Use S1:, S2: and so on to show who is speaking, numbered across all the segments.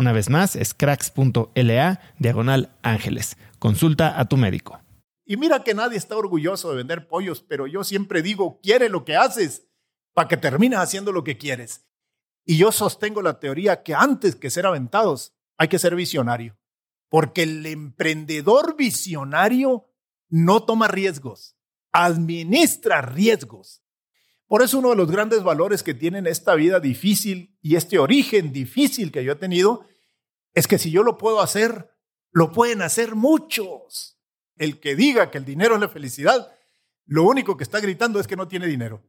S1: Una vez más, es cracks.la diagonal ángeles. Consulta a tu médico.
S2: Y mira que nadie está orgulloso de vender pollos, pero yo siempre digo, quiere lo que haces para que termines haciendo lo que quieres. Y yo sostengo la teoría que antes que ser aventados hay que ser visionario, porque el emprendedor visionario no toma riesgos, administra riesgos. Por eso uno de los grandes valores que tienen esta vida difícil y este origen difícil que yo he tenido es que si yo lo puedo hacer, lo pueden hacer muchos. El que diga que el dinero es la felicidad, lo único que está gritando es que no tiene dinero.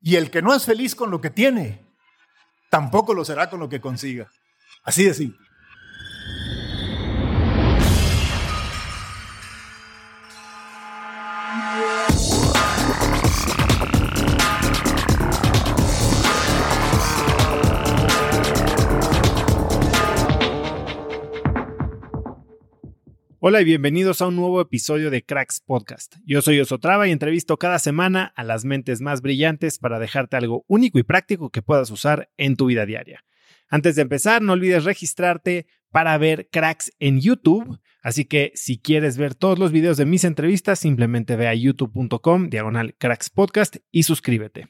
S2: Y el que no es feliz con lo que tiene, tampoco lo será con lo que consiga. Así de simple.
S1: Hola y bienvenidos a un nuevo episodio de Cracks Podcast. Yo soy Osotrava y entrevisto cada semana a las mentes más brillantes para dejarte algo único y práctico que puedas usar en tu vida diaria. Antes de empezar, no olvides registrarte para ver Cracks en YouTube. Así que si quieres ver todos los videos de mis entrevistas, simplemente ve a youtube.com diagonal Cracks Podcast y suscríbete.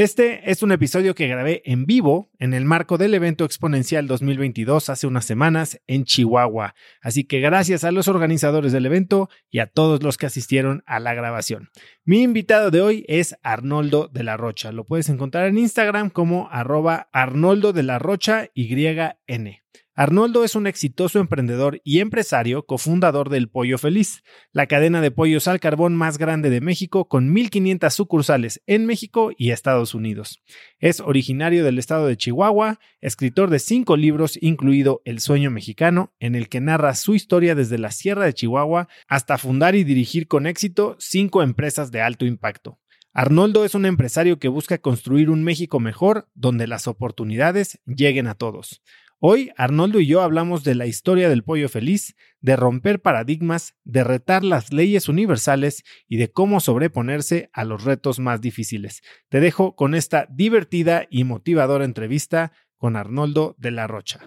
S1: Este es un episodio que grabé en vivo en el marco del evento exponencial 2022 hace unas semanas en Chihuahua. Así que gracias a los organizadores del evento y a todos los que asistieron a la grabación. Mi invitado de hoy es Arnoldo de la Rocha. Lo puedes encontrar en Instagram como arroba Arnoldo de la Rocha YN. Arnoldo es un exitoso emprendedor y empresario, cofundador del Pollo Feliz, la cadena de pollos al carbón más grande de México con 1.500 sucursales en México y Estados Unidos. Es originario del estado de Chihuahua, escritor de cinco libros, incluido El sueño mexicano, en el que narra su historia desde la Sierra de Chihuahua hasta fundar y dirigir con éxito cinco empresas de alto impacto. Arnoldo es un empresario que busca construir un México mejor donde las oportunidades lleguen a todos. Hoy Arnoldo y yo hablamos de la historia del pollo feliz, de romper paradigmas, de retar las leyes universales y de cómo sobreponerse a los retos más difíciles. Te dejo con esta divertida y motivadora entrevista con Arnoldo de la Rocha.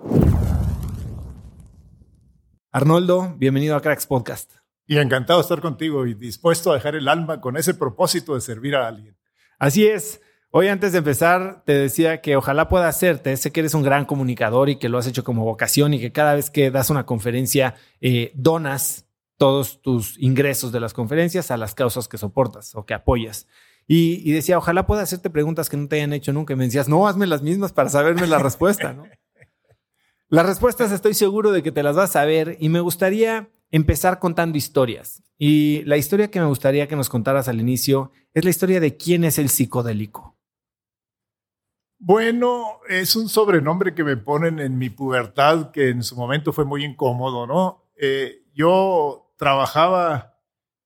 S1: Arnoldo, bienvenido a Cracks Podcast.
S2: Y encantado de estar contigo y dispuesto a dejar el alma con ese propósito de servir a alguien.
S1: Así es. Hoy antes de empezar te decía que ojalá pueda hacerte, sé que eres un gran comunicador y que lo has hecho como vocación y que cada vez que das una conferencia eh, donas todos tus ingresos de las conferencias a las causas que soportas o que apoyas. Y, decía, ojalá pueda hacerte preguntas que no te hayan hecho nunca. Y me decías, no, hazme las mismas para saberme la respuesta, ¿no? Las respuestas estoy seguro de que te las vas a saber y me gustaría empezar contando historias. Y la historia que me gustaría que nos contaras al inicio es la historia de quién es el psicodélico.
S2: Bueno, es un sobrenombre que me ponen en mi pubertad que en su momento fue muy incómodo, ¿no? Eh, yo trabajaba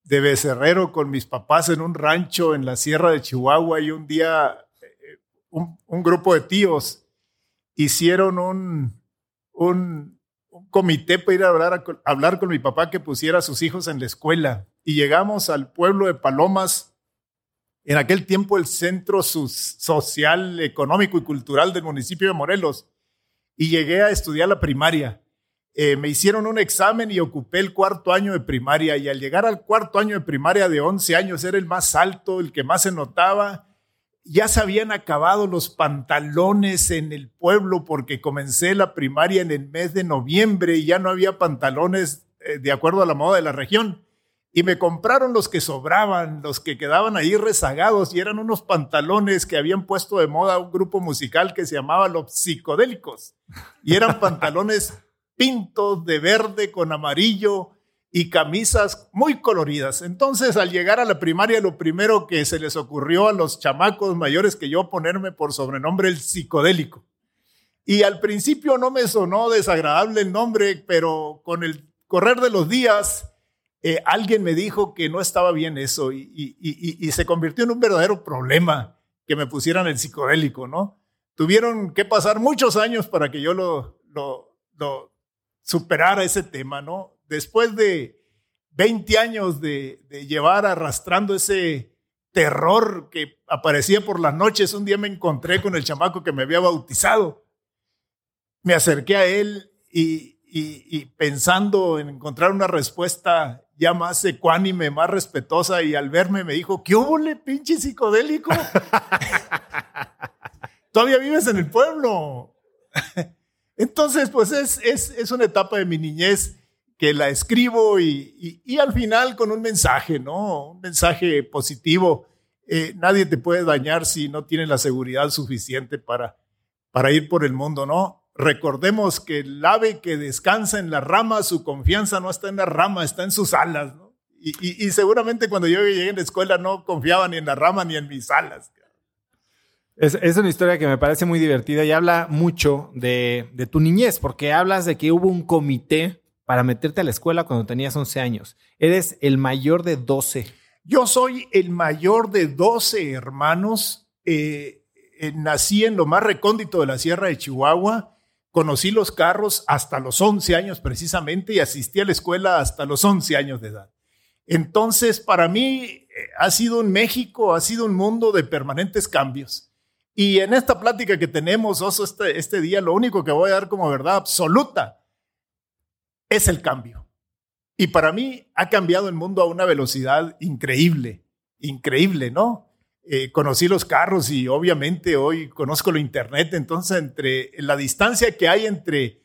S2: de becerrero con mis papás en un rancho en la sierra de Chihuahua y un día eh, un, grupo de tíos hicieron un, un, comité para ir a hablar, a hablar con mi papá que pusiera a sus hijos en la escuela. Y llegamos al pueblo de Palomas, en aquel tiempo el centro social, económico y cultural del municipio de Morelos, y llegué a estudiar la primaria. Eh, me hicieron un examen y ocupé el cuarto año de primaria y al llegar al cuarto año de primaria de 11 años era el más alto, el que más se notaba. Ya se habían acabado los pantalones en el pueblo porque comencé la primaria en el mes de noviembre y ya no había pantalones eh, de acuerdo a la moda de la región. Y me compraron los que sobraban, los que quedaban ahí rezagados y eran unos pantalones que habían puesto de moda un grupo musical que se llamaba Los Psicodélicos. Y eran pantalones pintos de verde con amarillo y camisas muy coloridas. Entonces, al llegar a la primaria, lo primero que se les ocurrió a los chamacos mayores que yo ponerme por sobrenombre el psicodélico. Y al principio no me sonó desagradable el nombre, pero con el correr de los días, eh, alguien me dijo que no estaba bien eso y, se convirtió en un verdadero problema que me pusieran el psicodélico, ¿no? Tuvieron que pasar muchos años para que yo lo, lo, lo superar ese tema, ¿no? Después de 20 años de, llevar arrastrando ese terror que aparecía por las noches, un día me encontré con el chamaco que me había bautizado. Me acerqué a él y, pensando en encontrar una respuesta ya más ecuánime, más respetuosa, y al verme me dijo, ¿qué hubo, pinche psicodélico? Todavía vives en el pueblo. Entonces, pues es, es, una etapa de mi niñez que la escribo y, al final con un mensaje, ¿no? Un mensaje positivo. Eh, nadie te puede dañar si no tienes la seguridad suficiente para, para ir por el mundo, ¿no? Recordemos que el ave que descansa en la rama, su confianza no está en la rama, está en sus alas, ¿no? Y, y seguramente cuando yo llegué a la escuela no confiaba ni en la rama ni en mis alas.
S1: Es, una historia que me parece muy divertida y habla mucho de, tu niñez, porque hablas de que hubo un comité para meterte a la escuela cuando tenías 11 años. Eres el mayor de 12.
S2: Yo soy el mayor de 12 hermanos. Eh, eh, nací en lo más recóndito de la Sierra de Chihuahua. Conocí los carros hasta los 11 años precisamente y asistí a la escuela hasta los 11 años de edad. Entonces, para mí eh, ha sido un México, ha sido un mundo de permanentes cambios. Y en esta plática que tenemos, Oso, este, este día, lo único que voy a dar como verdad absoluta es el cambio. Y para mí ha cambiado el mundo a una velocidad increíble, increíble, ¿no? Eh, conocí los carros y obviamente hoy conozco lo Internet, entonces entre la distancia que hay entre,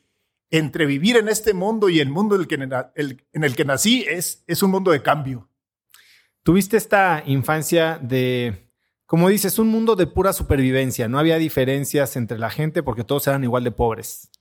S2: entre vivir en este mundo y el mundo en el que, en el que nací es, es un mundo de cambio.
S1: ¿Tuviste esta infancia de como dices, un mundo de pura supervivencia. No había diferencias entre la gente porque todos eran igual de pobres.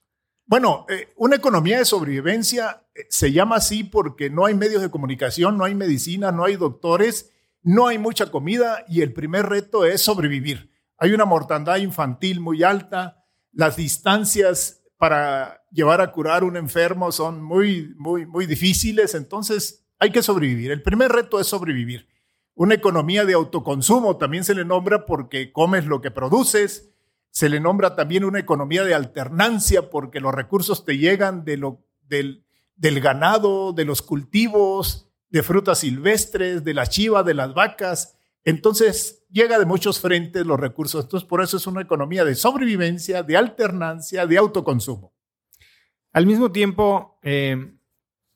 S2: Bueno, eh, una economía de sobrevivencia eh, se llama así porque no hay medios de comunicación, no hay medicina, no hay doctores, no hay mucha comida y el primer reto es sobrevivir. Hay una mortandad infantil muy alta, las distancias para llevar a curar un enfermo son muy, muy, muy difíciles, entonces hay que sobrevivir. El primer reto es sobrevivir. Una economía de autoconsumo también se le nombra porque comes lo que produces. Se le nombra también una economía de alternancia porque los recursos te llegan del ganado, de los cultivos, de frutas silvestres, de la chiva, de las vacas. Entonces llega de muchos frentes los recursos. Entonces por eso es una economía de sobrevivencia, de alternancia, de autoconsumo.
S1: Al mismo tiempo, eh,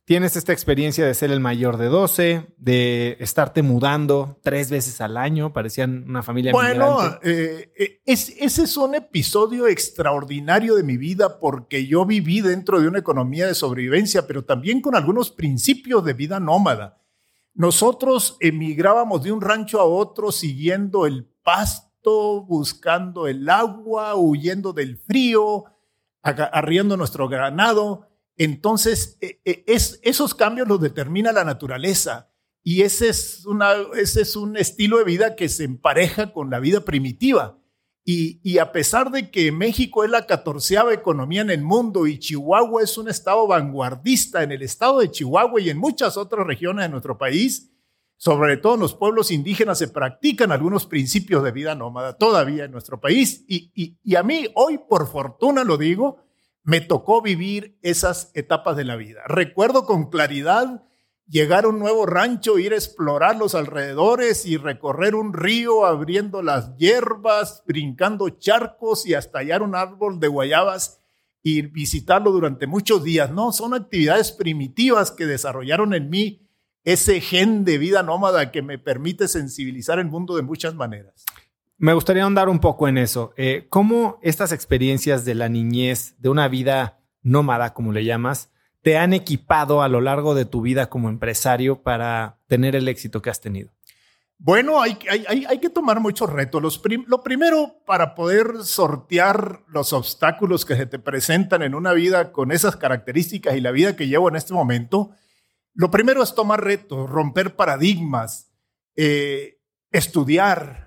S1: tienes esta experiencia de ser el mayor de 12, de estarte mudando tres veces al año, parecían una familia
S2: Bueno, eh, eh, ese es un episodio extraordinario de mi vida porque yo viví dentro de una economía de sobrevivencia, pero también con algunos principios de vida nómada. Nosotros emigrábamos de un rancho a otro siguiendo el pasto, buscando el agua, huyendo del frío, arriendo nuestro granado. Entonces, e, e, es, esos cambios los determina la naturaleza y ese es, un estilo de vida que se empareja con la vida primitiva. Y, a pesar de que México es la catorceava economía en el mundo y Chihuahua es un estado vanguardista en el estado de Chihuahua y en muchas otras regiones de nuestro país, sobre todo en los pueblos indígenas se practican algunos principios de vida nómada todavía en nuestro país. Y a mí hoy, por fortuna lo digo, me tocó vivir esas etapas de la vida. Recuerdo con claridad llegar a un nuevo rancho, ir a explorar los alrededores y recorrer un río abriendo las hierbas, brincando charcos y hasta hallar un árbol de guayabas y visitarlo durante muchos días. No, son actividades primitivas que desarrollaron en mí ese gen de vida nómada que me permite sensibilizar el mundo de muchas maneras.
S1: Me gustaría ahondar un poco en eso. Eh, ¿Cómo estas experiencias de la niñez, de una vida nómada, como le llamas, te han equipado a lo largo de tu vida como empresario para tener el éxito que has tenido?
S2: Bueno, hay, hay, que tomar muchos retos. lo primero, para poder sortear los obstáculos que se te presentan en una vida con esas características y la vida que llevo en este momento, lo primero es tomar retos, romper paradigmas, eh, estudiar,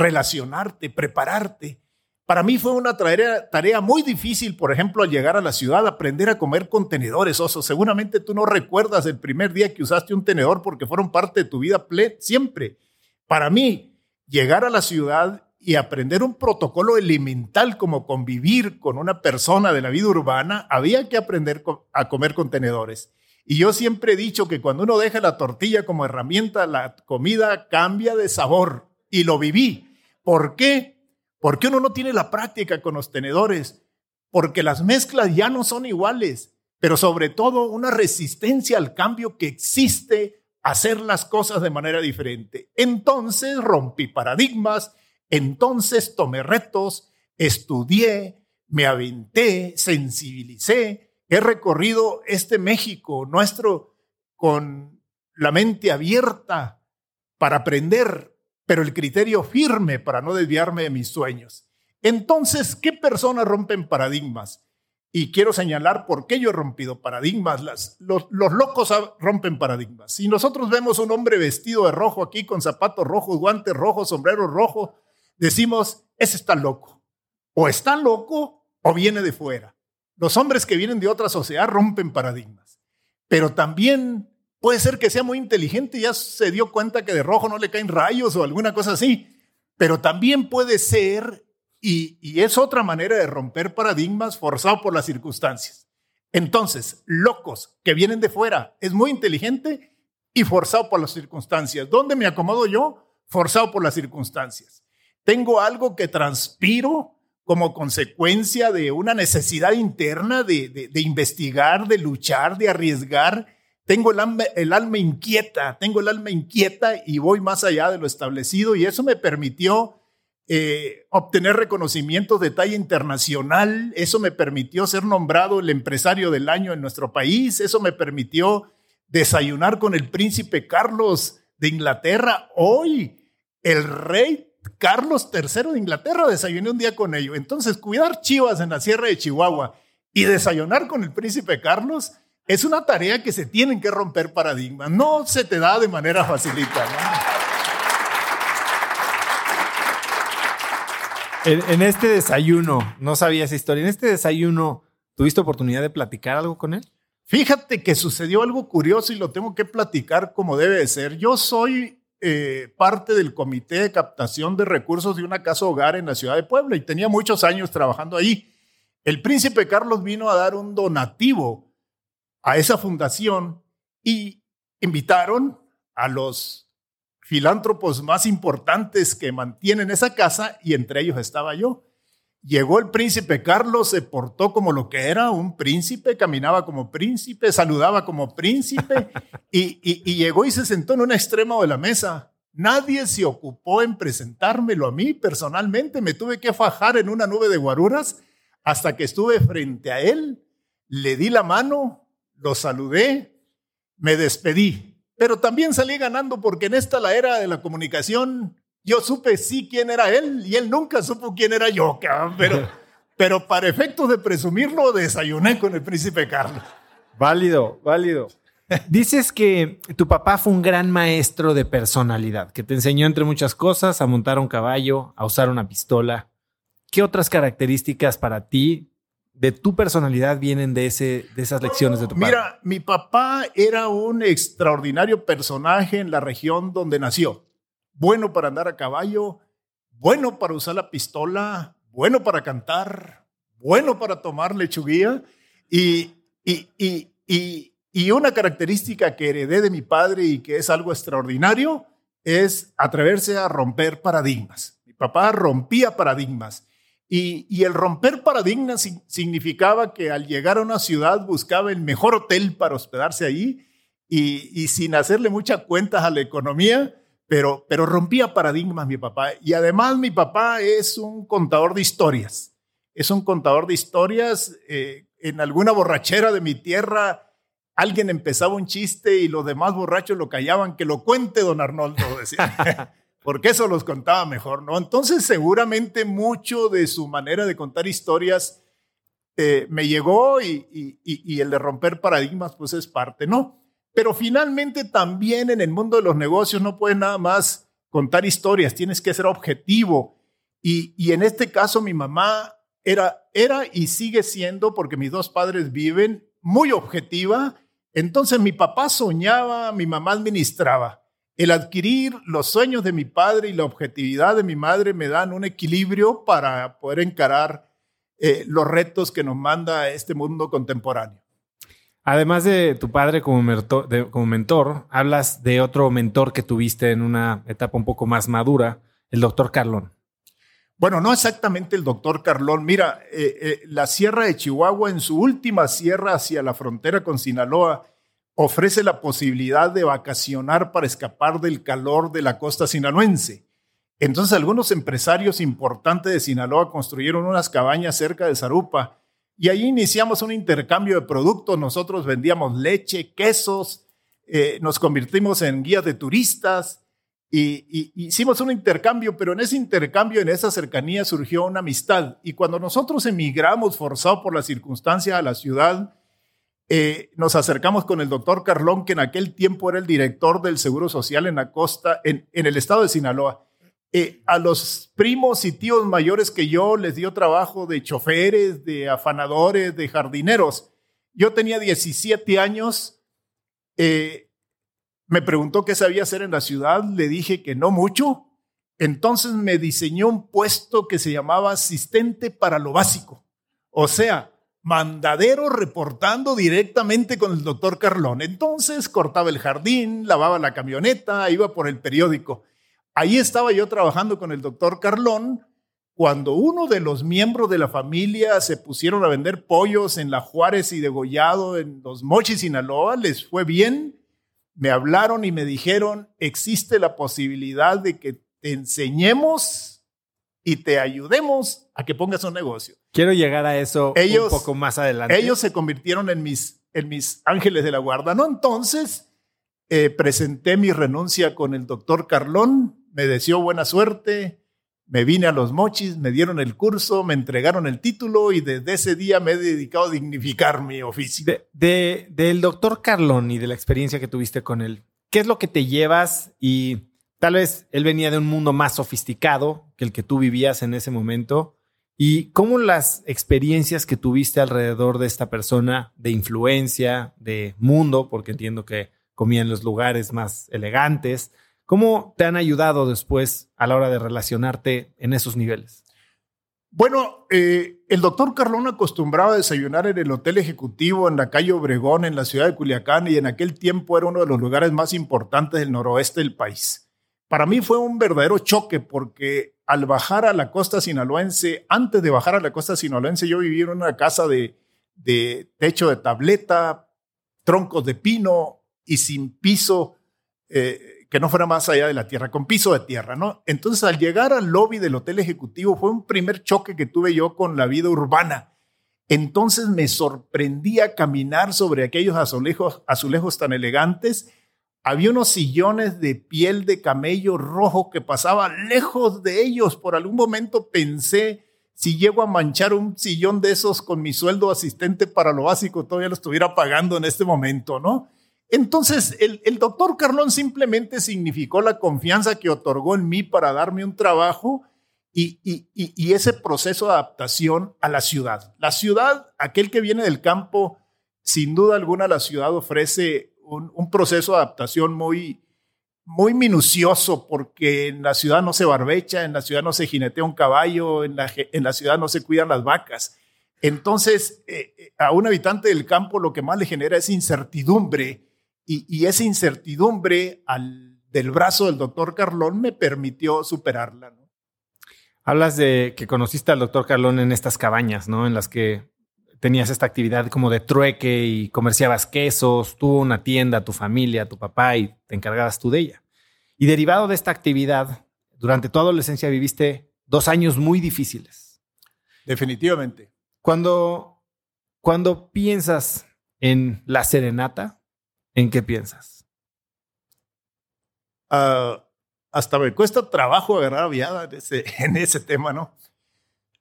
S2: relacionarte, prepararte. Para mí fue una tarea, muy difícil, por ejemplo, al llegar a la ciudad, aprender a comer contenedores, oso. Seguramente tú no recuerdas el primer día que usaste un tenedor porque fueron parte de tu vida siempre. Para mí, llegar a la ciudad y aprender un protocolo elemental como convivir con una persona de la vida urbana, había que aprender a comer contenedores. Y yo siempre he dicho que cuando uno deja la tortilla como herramienta, la comida cambia de sabor y lo viví. ¿Por qué? Porque uno no tiene la práctica con los tenedores, porque las mezclas ya no son iguales, pero sobre todo una resistencia al cambio que existe hacer las cosas de manera diferente. Entonces rompí paradigmas, entonces tomé retos, estudié, me aventé, sensibilicé, he recorrido este México nuestro con la mente abierta para aprender, pero el criterio firme para no desviarme de mis sueños. Entonces, ¿qué personas rompen paradigmas? Y quiero señalar por qué yo he rompido paradigmas. Los, locos rompen paradigmas. Si nosotros vemos un hombre vestido de rojo aquí con zapatos rojos, guantes rojos, sombrero rojo, decimos, ese está loco. O está loco o viene de fuera. Los hombres que vienen de otra sociedad rompen paradigmas. Pero también Puede ser que sea muy inteligente y ya se dio cuenta que de rojo no le caen rayos o alguna cosa así. Pero también puede ser, y, es otra manera de romper paradigmas forzado por las circunstancias. Entonces, locos que vienen de fuera, es muy inteligente y forzado por las circunstancias. ¿Dónde me acomodo yo? Forzado por las circunstancias. Tengo algo que transpiro como consecuencia de una necesidad interna de investigar, de luchar, de arriesgar tengo el alma, el alma inquieta, tengo el alma inquieta y voy más allá de lo establecido y eso me permitió eh, obtener reconocimientos de talla internacional, eso me permitió ser nombrado el empresario del año en nuestro país, eso me permitió desayunar con el príncipe Carlos de Inglaterra. Hoy, el rey Carlos III de Inglaterra desayuné un día con ellos. Entonces, cuidar chivas en la sierra de Chihuahua y desayunar con el príncipe Carlos es una tarea que se tienen que romper paradigmas. No se te da de manera facilita.
S1: En, este desayuno, no sabía esa historia, en este desayuno, ¿tuviste oportunidad de platicar algo con él?
S2: Fíjate que sucedió algo curioso y lo tengo que platicar como debe de ser. Yo soy eh, parte del comité de captación de recursos de una casa hogar en la ciudad de Puebla y tenía muchos años trabajando ahí. El príncipe Carlos vino a dar un donativo a esa fundación y invitaron a los filántropos más importantes que mantienen esa casa y entre ellos estaba yo. Llegó el príncipe Carlos, se portó como lo que era, un príncipe, caminaba como príncipe, saludaba como príncipe y, y, llegó y se sentó en un extremo de la mesa. Nadie se ocupó en presentármelo a mí personalmente, me tuve que fajar en una nube de guaruras hasta que estuve frente a él, le di la mano, lo saludé, me despedí, pero también salí ganando porque en esta la era de la comunicación yo supe sí quién era él y él nunca supo quién era yo, pero, pero para efectos de presumirlo, desayuné con el príncipe Carlos.
S1: Válido, válido. Dices que tu papá fue un gran maestro de personalidad, que te enseñó entre muchas cosas a montar un caballo, a usar una pistola. ¿Qué otras características para ti de tu personalidad vienen de, ese, de esas lecciones de tu
S2: padre? Mira, mi papá era un extraordinario personaje en la región donde nació bueno para andar a caballo, bueno para usar la pistola, bueno para cantar, bueno para tomar lechuguía y, y, y, y, una característica que heredé de mi padre y que es algo extraordinario es atreverse a romper paradigmas. Mi papá rompía paradigmas. Y, y, el romper paradigmas significaba que al llegar a una ciudad buscaba el mejor hotel para hospedarse ahí y, y, sin hacerle muchas cuentas a la economía, pero, pero rompía paradigmas mi papá. Y además mi papá es un contador de historias. Es un contador de historias. Eh, en alguna borrachera de mi tierra, alguien empezaba un chiste y los demás borrachos lo callaban. Que lo cuente don Arnoldo, decía. Porque eso los contaba mejor, ¿no? Entonces seguramente mucho de su manera de contar historias eh, me llegó y, y, el de romper paradigmas pues es parte, ¿no? Pero finalmente también en el mundo de los negocios no puedes nada más contar historias, tienes que ser objetivo. Y, y en este caso mi mamá era, era y sigue siendo, porque mis dos padres viven, muy objetiva. Entonces mi papá soñaba, mi mamá administraba. El adquirir los sueños de mi padre y la objetividad de mi madre me dan un equilibrio para poder encarar eh, los retos que nos manda este mundo contemporáneo.
S1: Además de tu padre como mentor, hablas de otro mentor que tuviste en una etapa un poco más madura, el doctor Carlón.
S2: Bueno, no exactamente el doctor Carlón. Mira, eh, eh, la Sierra de Chihuahua, en su última sierra hacia la frontera con Sinaloa, ofrece la posibilidad de vacacionar para escapar del calor de la costa sinaloense. Entonces, algunos empresarios importantes de Sinaloa construyeron unas cabañas cerca de Zarupa y ahí iniciamos un intercambio de productos. Nosotros vendíamos leche, quesos, eh, nos convertimos en guías de turistas y, hicimos un intercambio, pero en ese intercambio, en esa cercanía, surgió una amistad. Y cuando nosotros emigramos, forzados por las circunstancias a la ciudad, eh, nos acercamos con el doctor Carlón, que en aquel tiempo era el director del Seguro Social en la costa, en, el estado de Sinaloa. Eh, a los primos y tíos mayores que yo les dio trabajo de choferes, de afanadores, de jardineros. Yo tenía 17 años. Eh, me preguntó qué sabía hacer en la ciudad. Le dije que no mucho. Entonces me diseñó un puesto que se llamaba asistente para lo básico. O sea, mandadero reportando directamente con el doctor Carlón. Entonces cortaba el jardín, lavaba la camioneta, iba por el periódico. Ahí estaba yo trabajando con el doctor Carlón cuando uno de los miembros de la familia se pusieron a vender pollos en la Juárez y degollado en los Mochis, Sinaloa, les fue bien, me hablaron y me dijeron, existe la posibilidad de que te enseñemos y te ayudemos a que pongas un negocio.
S1: Quiero llegar a eso un poco más adelante.
S2: Ellos se convirtieron en mis, en mis ángeles de la guarda, ¿no? Entonces, eh, presenté mi renuncia con el doctor Carlón, me deseó buena suerte, me vine a los mochis, me dieron el curso, me entregaron el título y desde ese día me he dedicado a dignificar mi oficio.
S1: De, del doctor Carlón y de la experiencia que tuviste con él, ¿qué es lo que te llevas? Y tal vez él venía de un mundo más sofisticado que el que tú vivías en ese momento. ¿Y cómo las experiencias que tuviste alrededor de esta persona de influencia, de mundo, porque entiendo que comía en los lugares más elegantes, ¿Cómo te han ayudado después a la hora de relacionarte en esos niveles?
S2: Bueno, eh, el doctor Carlón acostumbraba a desayunar en el Hotel Ejecutivo en la calle Obregón, en la ciudad de Culiacán, y en aquel tiempo era uno de los lugares más importantes del noroeste del país. Para mí fue un verdadero choque porque al bajar a la costa sinaloense, antes de bajar a la costa sinaloense, yo vivía en una casa de, de techo de tableta, troncos de pino y sin piso, eh, que no fuera más allá de la tierra, con piso de tierra, ¿no? Entonces, al llegar al lobby del hotel ejecutivo, fue un primer choque que tuve yo con la vida urbana. Entonces me sorprendía caminar sobre aquellos azulejos, azulejos tan elegantes. Había unos sillones de piel de camello rojo que pasaba lejos de ellos. Por algún momento pensé, si llego a manchar un sillón de esos con mi sueldo asistente para lo básico, todavía lo estuviera pagando en este momento, ¿no? Entonces, el, doctor Carlón simplemente significó la confianza que otorgó en mí para darme un trabajo y, ese proceso de adaptación a la ciudad. La ciudad, aquel que viene del campo, sin duda alguna la ciudad ofrece un, proceso de adaptación muy, muy minucioso porque en la ciudad no se barbecha, en la ciudad no se jinetea un caballo, en la, en la ciudad no se cuidan las vacas. Entonces, eh, eh, a un habitante del campo lo que más le genera es incertidumbre y, y esa incertidumbre al, del brazo del doctor Carlón me permitió superarla.
S1: Hablas de que conociste al doctor Carlón en estas cabañas, ¿no? En las que tenías esta actividad como de trueque y comerciabas quesos, tuvo una tienda, tu familia, tu papá y te encargabas tú de ella. Y derivado de esta actividad, durante tu adolescencia viviste dos años muy difíciles.
S2: Definitivamente.
S1: Cuando, cuando piensas en la serenata, ¿en qué piensas?
S2: Uh, hasta me cuesta trabajo agarrar viada en ese, en ese tema, ¿no?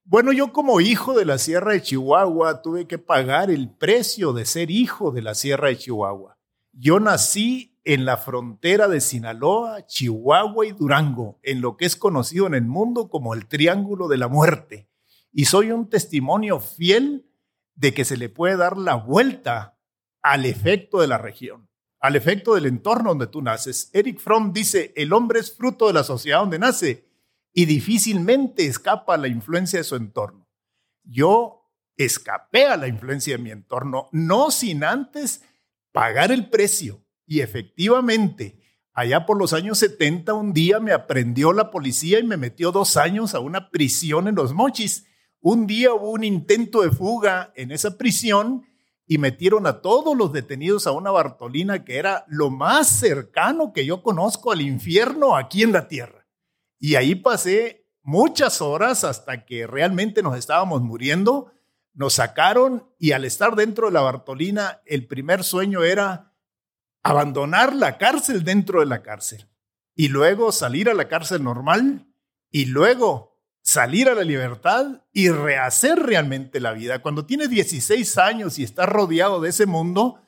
S2: Bueno, yo como hijo de la Sierra de Chihuahua tuve que pagar el precio de ser hijo de la Sierra de Chihuahua. Yo nací en la frontera de Sinaloa, Chihuahua y Durango, en lo que es conocido en el mundo como el Triángulo de la Muerte. Y soy un testimonio fiel de que se le puede dar la vuelta al efecto de la región al efecto del entorno donde tú naces. Eric Fromm dice, el hombre es fruto de la sociedad donde nace y difícilmente escapa a la influencia de su entorno. Yo escapé a la influencia de mi entorno, no sin antes pagar el precio. Y efectivamente, allá por los años 70, un día me aprendió la policía y me metió dos años a una prisión en los mochis. Un día hubo un intento de fuga en esa prisión y metieron a todos los detenidos a una Bartolina que era lo más cercano que yo conozco al infierno aquí en la tierra. Y ahí pasé muchas horas hasta que realmente nos estábamos muriendo. Nos sacaron y al estar dentro de la Bartolina, el primer sueño era abandonar la cárcel dentro de la cárcel y luego salir a la cárcel normal y luego salir a la libertad y rehacer realmente la vida. Cuando tienes 16 años y estás rodeado de ese mundo,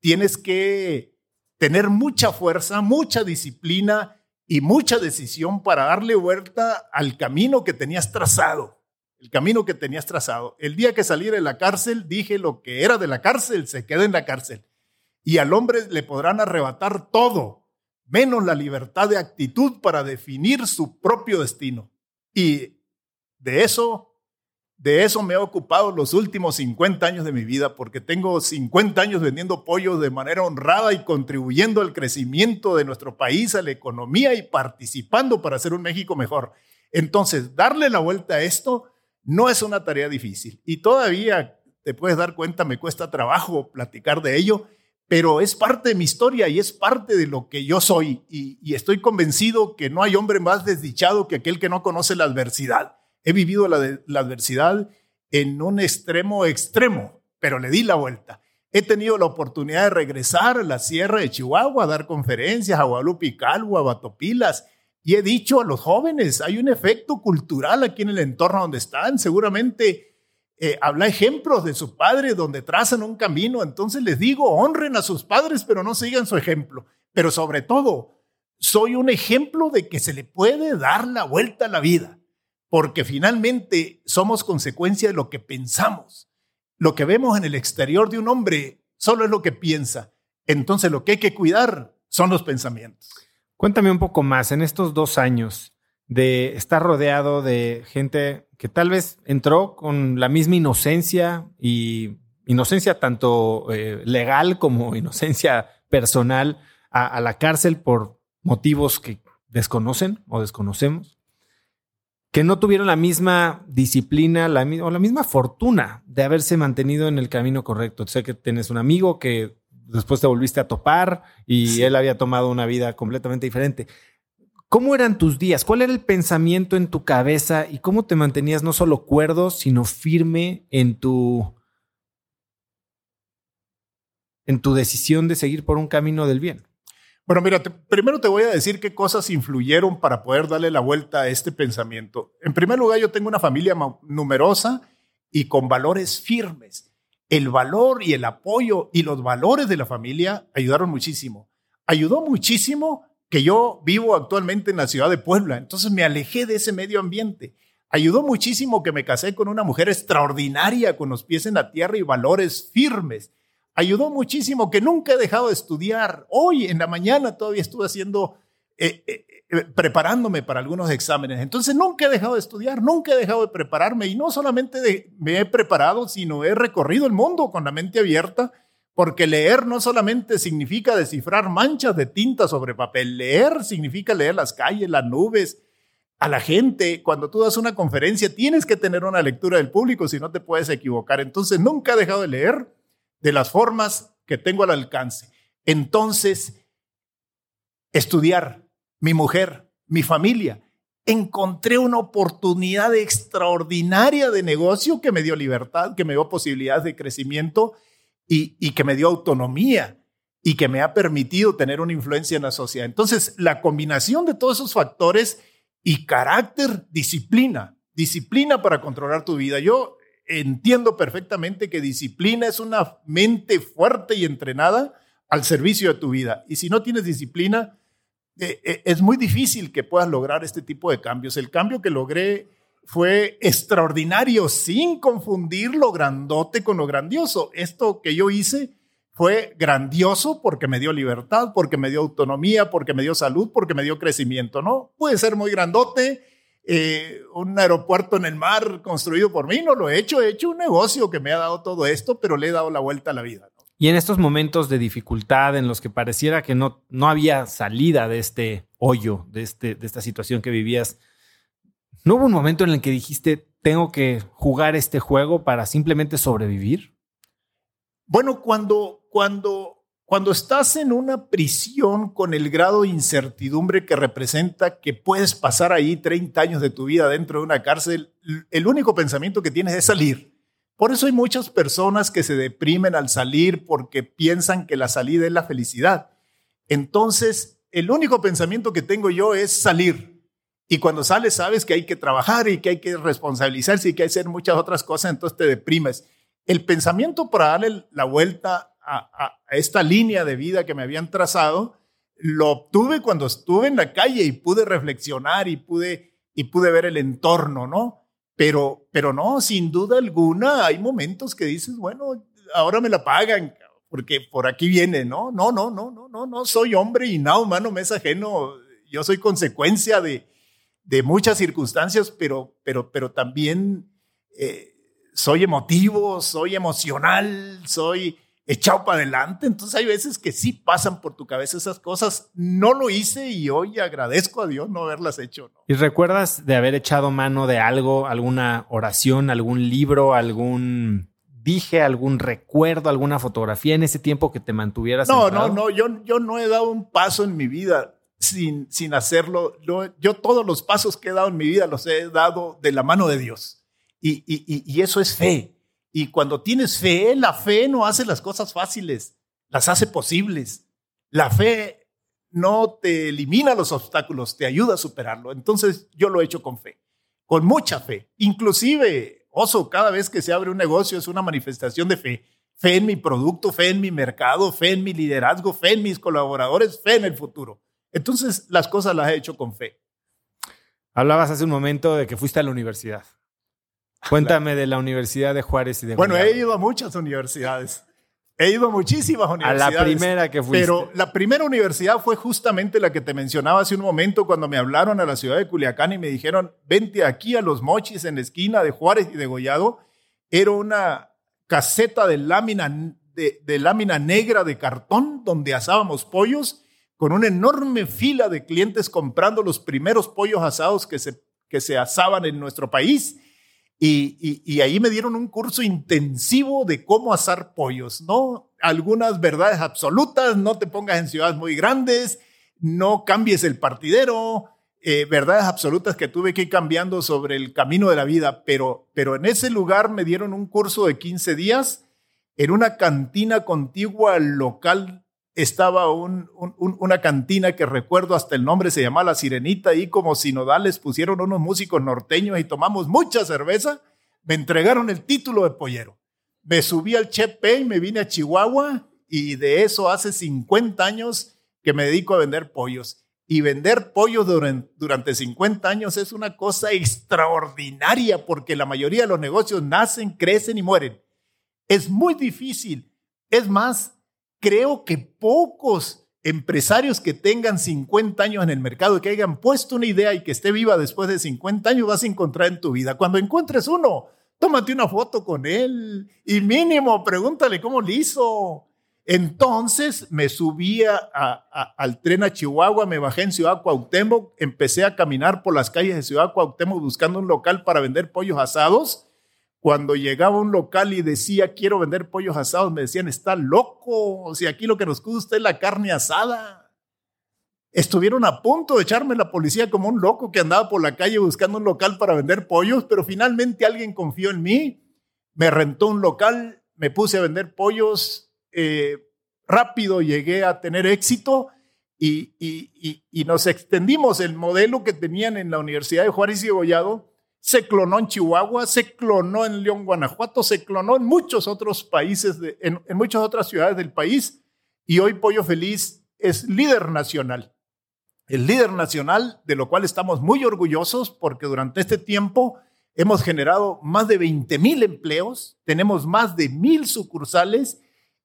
S2: tienes que tener mucha fuerza, mucha disciplina y mucha decisión para darle vuelta al camino que tenías trazado. El camino que tenías trazado. El día que salí de la cárcel, dije lo que era de la cárcel, se queda en la cárcel. Y al hombre le podrán arrebatar todo, menos la libertad de actitud para definir su propio destino. Y de eso, de eso me he ocupado los últimos 50 años de mi vida, porque tengo 50 años vendiendo pollos de manera honrada y contribuyendo al crecimiento de nuestro país, a la economía y participando para hacer un México mejor. Entonces, darle la vuelta a esto no es una tarea difícil. Y todavía, te puedes dar cuenta, me cuesta trabajo platicar de ello, pero es parte de mi historia y es parte de lo que yo soy. Y, estoy convencido que no hay hombre más desdichado que aquel que no conoce la adversidad. He vivido la, adversidad en un extremo extremo, pero le di la vuelta. He tenido la oportunidad de regresar a la Sierra de Chihuahua, a dar conferencias a Guadalupe y Calvo, a Batopilas, y he dicho a los jóvenes, hay un efecto cultural aquí en el entorno donde están. Seguramente eh, habla ejemplos de su padre donde trazan un camino. Entonces les digo, honren a sus padres, pero no sigan su ejemplo. Pero sobre todo, soy un ejemplo de que se le puede dar la vuelta a la vida, porque finalmente somos consecuencia de lo que pensamos. Lo que vemos en el exterior de un hombre solo es lo que piensa. Entonces lo que hay que cuidar son los pensamientos.
S1: Cuéntame un poco más, en estos dos años, de estar rodeado de gente que tal vez entró con la misma inocencia y inocencia tanto eh, legal como inocencia personal a, la cárcel por motivos que desconocen o desconocemos. Que no tuvieron la misma disciplina la, o la misma fortuna de haberse mantenido en el camino correcto. Sé que tienes un amigo que después te volviste a topar y él había tomado una vida completamente diferente. ¿Cómo eran tus días? ¿Cuál era el pensamiento en tu cabeza y cómo te mantenías no solo cuerdo, sino firme en tu en tu decisión de seguir por un camino del bien?
S2: Bueno, mira, primero te voy a decir qué cosas influyeron para poder darle la vuelta a este pensamiento. En primer lugar, yo tengo una familia numerosa y con valores firmes. El valor y el apoyo y los valores de la familia ayudaron muchísimo. Ayudó muchísimo que yo vivo actualmente en la ciudad de Puebla, entonces me alejé de ese medio ambiente. Ayudó muchísimo que me casé con una mujer extraordinaria, con los pies en la tierra y valores firmes ayudó muchísimo que nunca he dejado de estudiar. Hoy en la mañana todavía estuve haciendo, eh, eh, eh, preparándome para algunos exámenes. Entonces nunca he dejado de estudiar, nunca he dejado de prepararme y no solamente me he preparado, sino he recorrido el mundo con la mente abierta. Porque leer no solamente significa descifrar manchas de tinta sobre papel, leer significa leer las calles, las nubes, a la gente. Cuando tú das una conferencia tienes que tener una lectura del público, si no te puedes equivocar. Entonces nunca he dejado de leer de las formas que tengo al alcance. Entonces, estudiar, mi mujer, mi familia, encontré una oportunidad extraordinaria de negocio que me dio libertad, que me dio posibilidades de crecimiento y, y, que me dio autonomía y que me ha permitido tener una influencia en la sociedad. Entonces, la combinación de todos esos factores y carácter, disciplina, disciplina para controlar tu vida. Yo entiendo perfectamente que disciplina es una mente fuerte y entrenada al servicio de tu vida. Y si no tienes disciplina, eh, eh, es muy difícil que puedas lograr este tipo de cambios. El cambio que logré fue extraordinario, sin confundir lo grandote con lo grandioso. Esto que yo hice fue grandioso porque me dio libertad, porque me dio autonomía, porque me dio salud, porque me dio crecimiento, ¿no? Puede ser muy grandote, eh, un aeropuerto en el mar construido por mí, no lo he hecho, he hecho un negocio que me ha dado todo esto, pero le he dado la vuelta a la vida.
S1: Y en estos momentos de dificultad en los que pareciera que no, no había salida de este hoyo, de, este, de esta situación que vivías, ¿no hubo un momento en el que dijiste, tengo que jugar este juego para simplemente sobrevivir?
S2: Bueno, cuando, cuando cuando estás en una prisión con el grado de incertidumbre que representa que puedes pasar ahí 30 años de tu vida dentro de una cárcel, el único pensamiento que tienes es salir. Por eso hay muchas personas que se deprimen al salir porque piensan que la salida es la felicidad. Entonces, el único pensamiento que tengo yo es salir. Y cuando sales sabes que hay que trabajar y que hay que responsabilizarse y que hay que hacer muchas otras cosas, entonces te deprimes. El pensamiento para darle la vuelta a, esta línea de vida que me habían trazado, lo obtuve cuando estuve en la calle y pude reflexionar y pude, y pude ver el entorno, ¿no? Pero, pero no, sin duda alguna, hay momentos que dices, bueno, ahora me la pagan, porque por aquí viene, ¿no? No, no, no, no, no, no, soy hombre y nada humano me es ajeno, yo soy consecuencia de, de muchas circunstancias, pero, pero, pero también eh, soy emotivo, soy emocional, soy echado para adelante. Entonces hay veces que sí pasan por tu cabeza esas cosas. No lo hice y hoy agradezco a Dios no haberlas hecho.
S1: ¿Y recuerdas de haber echado mano de algo, alguna oración, algún libro, algún dije, algún recuerdo, alguna fotografía en ese tiempo que te mantuvieras?
S2: No, no, no, yo, yo no he dado un paso en mi vida sin, sin hacerlo. Yo, todos los pasos que he dado en mi vida los he dado de la mano de Dios. y, y, y eso es fe. Y cuando tienes fe, la fe no hace las cosas fáciles, las hace posibles. La fe no te elimina los obstáculos, te ayuda a superarlo. Entonces yo lo he hecho con fe, con mucha fe. Inclusive, oso, cada vez que se abre un negocio es una manifestación de fe. Fe en mi producto, fe en mi mercado, fe en mi liderazgo, fe en mis colaboradores, fe en el futuro. Entonces las cosas las he hecho con fe.
S1: Hablabas hace un momento de que fuiste a la universidad. Cuéntame de la Universidad de Juárez y de
S2: Bueno, he ido a muchas universidades. He ido a muchísimas universidades.
S1: A la primera que fuiste.
S2: Pero la primera universidad fue justamente la que te mencionaba hace un momento cuando me hablaron a la ciudad de Culiacán y me dijeron, vente aquí a los mochis en la esquina de Juárez y de Gollado. Era una caseta de lámina, de, de lámina negra de cartón donde asábamos pollos con una enorme fila de clientes comprando los primeros pollos asados que se que se asaban en nuestro país. Y, y, ahí me dieron un curso intensivo de cómo asar pollos, ¿no? Algunas verdades absolutas, no te pongas en ciudades muy grandes, no cambies el partidero, eh, verdades absolutas que tuve que ir cambiando sobre el camino de la vida, pero, pero en ese lugar me dieron un curso de 15 días en una cantina contigua al local estaba una cantina que recuerdo hasta el nombre, se llamaba La Sirenita, y como sinodales pusieron unos músicos norteños y tomamos mucha cerveza, me entregaron el título de pollero. Me subí al Chepe y me vine a Chihuahua y de eso hace 50 años que me dedico a vender pollos. Y vender pollos durante, durante 50 años es una cosa extraordinaria porque la mayoría de los negocios nacen, crecen y mueren. Es muy difícil. Es más, creo que pocos empresarios que tengan 50 años en el mercado que hayan puesto una idea y que esté viva después de 50 años vas a encontrar en tu vida. Cuando encuentres uno, tómate una foto con él y mínimo pregúntale cómo lo hizo. Entonces me subí al tren a Chihuahua, me bajé en Ciudad Cuauhtémoc, empecé a caminar por las calles de Ciudad Cuauhtémoc buscando un local para vender pollos asados cuando llegaba a un local y decía, quiero vender pollos asados, me decían, está loco, o sea, aquí lo que nos gusta es la carne asada. Estuvieron a punto de echarme la policía como un loco que andaba por la calle buscando un local para vender pollos, pero finalmente alguien confió en mí, me rentó un local, me puse a vender pollos, eh, rápido llegué a tener éxito y, y, nos extendimos el modelo que tenían en la Universidad de Juárez y Gollado se clonó en Chihuahua, se clonó en León, Guanajuato, se clonó en muchos otros países, en, muchas otras ciudades del país. Y hoy Pollo Feliz es líder nacional. El líder nacional, de lo cual estamos muy orgullosos porque durante este tiempo hemos generado más de 20 mil empleos, tenemos más de mil sucursales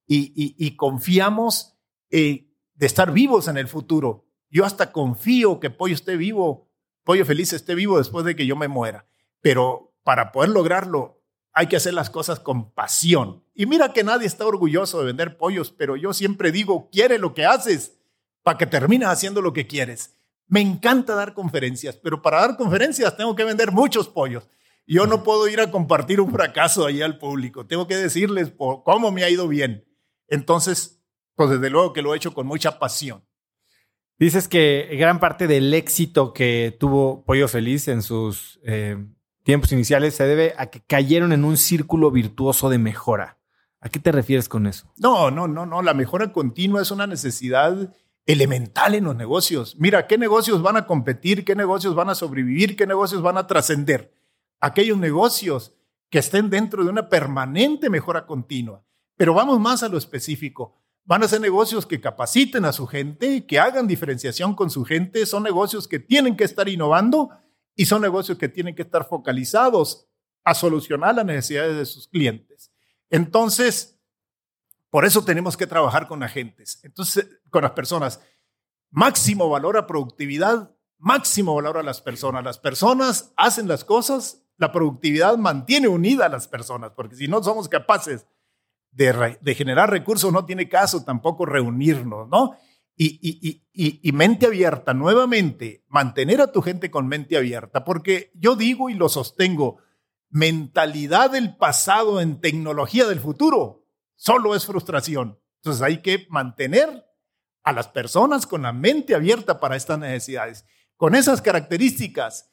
S2: y, confiamos eh, de estar vivos en el futuro. Yo hasta confío que Pollo esté vivo, Pollo Feliz esté vivo después de que yo me muera. Pero para poder lograrlo hay que hacer las cosas con pasión. Y mira que nadie está orgulloso de vender pollos, pero yo siempre digo, quiere lo que haces para que termines haciendo lo que quieres. Me encanta dar conferencias, pero para dar conferencias tengo que vender muchos pollos. Yo no puedo ir a compartir un fracaso ahí al público. Tengo que decirles cómo me ha ido bien. Entonces, pues desde luego que lo he hecho con mucha pasión.
S1: Dices que gran parte del éxito que tuvo Pollo Feliz en sus eh, tiempos iniciales se debe a que cayeron en un círculo virtuoso de mejora. ¿A qué te refieres con eso?
S2: No, no, no, no. La mejora continua es una necesidad elemental en los negocios. Mira, ¿qué negocios van a competir? ¿Qué negocios van a sobrevivir? ¿Qué negocios van a trascender? Aquellos negocios que estén dentro de una permanente mejora continua. Pero vamos más a lo específico. Van a ser negocios que capaciten a su gente, que hagan diferenciación con su gente. Son negocios que tienen que estar innovando y son negocios que tienen que estar focalizados a solucionar las necesidades de sus clientes. Entonces, por eso tenemos que trabajar con agentes, entonces, con las personas. Máximo valor a productividad, máximo valor a las personas. Las personas hacen las cosas, la productividad mantiene unida a las personas, porque si no somos capaces de, generar recursos, no tiene caso tampoco reunirnos, ¿no? y, mente abierta, nuevamente, mantener a tu gente con mente abierta, porque yo digo y lo sostengo, mentalidad del pasado en tecnología del futuro solo es frustración. Entonces hay que mantener a las personas con la mente abierta para estas necesidades. Con esas características,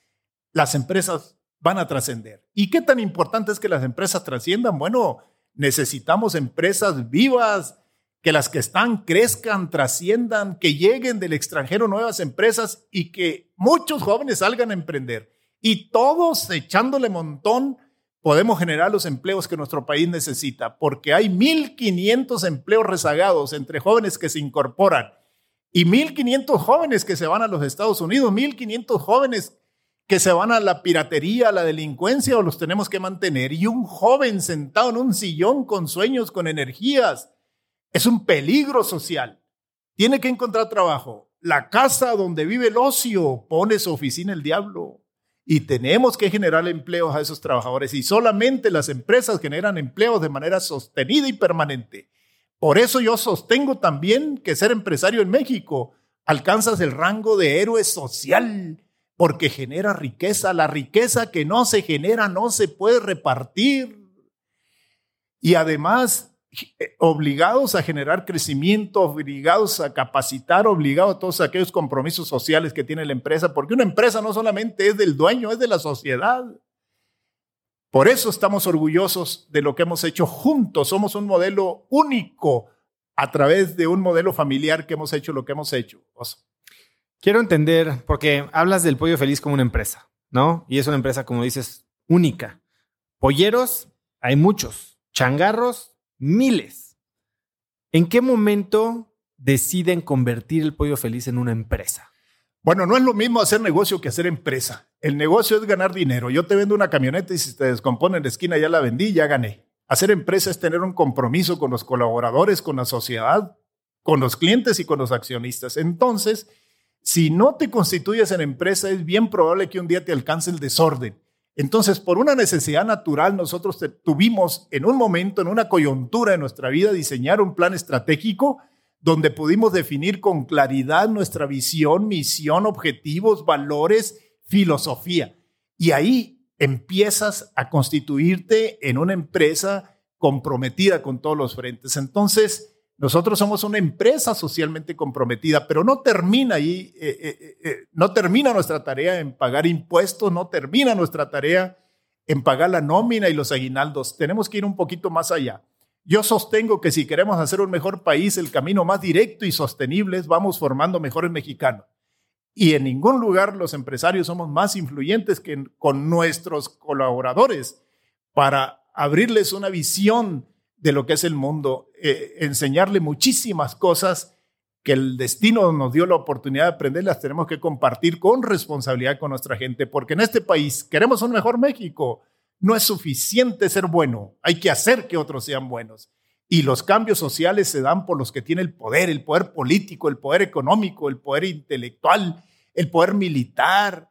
S2: las empresas van a trascender. ¿Y qué tan importante es que las empresas trasciendan? Bueno, necesitamos empresas vivas, que las que están crezcan, trasciendan, que lleguen del extranjero nuevas empresas y que muchos jóvenes salgan a emprender. Y todos echándole montón podemos generar los empleos que nuestro país necesita, porque hay 1.500 empleos rezagados entre jóvenes que se incorporan y 1.500 jóvenes que se van a los Estados Unidos, 1.500 jóvenes que se van a la piratería, a la delincuencia o los tenemos que mantener. Y un joven sentado en un sillón con sueños, con energías, es un peligro social. Tiene que encontrar trabajo. La casa donde vive el ocio pone su oficina el diablo. Y tenemos que generar empleos a esos trabajadores. Y solamente las empresas generan empleos de manera sostenida y permanente. Por eso yo sostengo también que ser empresario en México alcanzas el rango de héroe social. Porque genera riqueza. La riqueza que no se genera no se puede repartir. Y además, eh, obligados a generar crecimiento, obligados a capacitar, obligados a todos aquellos compromisos sociales que tiene la empresa, porque una empresa no solamente es del dueño, es de la sociedad. Por eso estamos orgullosos de lo que hemos hecho juntos. Somos un modelo único a través de un modelo familiar que hemos hecho lo que hemos hecho.
S1: Quiero entender, porque hablas del pollo feliz como una empresa, ¿no? Y es una empresa, como dices, única. Polleros, hay muchos. Changarros, miles. ¿En qué momento deciden convertir el pollo feliz en una empresa?
S2: Bueno, no es lo mismo hacer negocio que hacer empresa. El negocio es ganar dinero. Yo te vendo una camioneta y si te descompone en la esquina ya la vendí, ya gané. Hacer empresa es tener un compromiso con los colaboradores, con la sociedad, con los clientes y con los accionistas. Entonces, si no te constituyes en empresa, es bien probable que un día te alcance el desorden. Entonces, por una necesidad natural, nosotros tuvimos en un momento, en una coyuntura de nuestra vida, diseñar un plan estratégico donde pudimos definir con claridad nuestra visión, misión, objetivos, valores, filosofía. Y ahí empiezas a constituirte en una empresa comprometida con todos los frentes. Entonces, nosotros somos una empresa socialmente comprometida, pero no termina ahí, eh, eh, eh, no termina nuestra tarea en pagar impuestos, no termina nuestra tarea en pagar la nómina y los aguinaldos. Tenemos que ir un poquito más allá. Yo sostengo que si queremos hacer un mejor país, el camino más directo y sostenible es vamos formando mejores mexicanos. Y en ningún lugar los empresarios somos más influyentes que con nuestros colaboradores para abrirles una visión de lo que es el mundo, eh, enseñarle muchísimas cosas que el destino nos dio la oportunidad de aprender, las tenemos que compartir con responsabilidad con nuestra gente, porque en este país queremos un mejor México. No es suficiente ser bueno, hay que hacer que otros sean buenos. Y los cambios sociales se dan por los que tienen el poder, el poder político, el poder económico, el poder intelectual, el poder militar.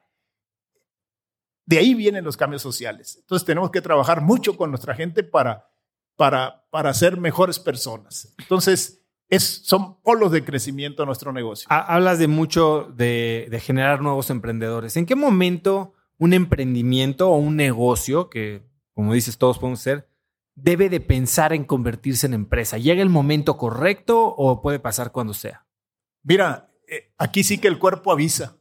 S2: De ahí vienen los cambios sociales. Entonces tenemos que trabajar mucho con nuestra gente para, para, para ser mejores personas. Entonces, es, son polos de crecimiento a nuestro negocio.
S1: Hablas de mucho de, de generar nuevos emprendedores. ¿En qué momento un emprendimiento o un negocio, que como dices todos podemos ser, debe de pensar en convertirse en empresa? ¿Llega el momento correcto o puede pasar cuando sea?
S2: Mira, eh, aquí sí que el cuerpo avisa.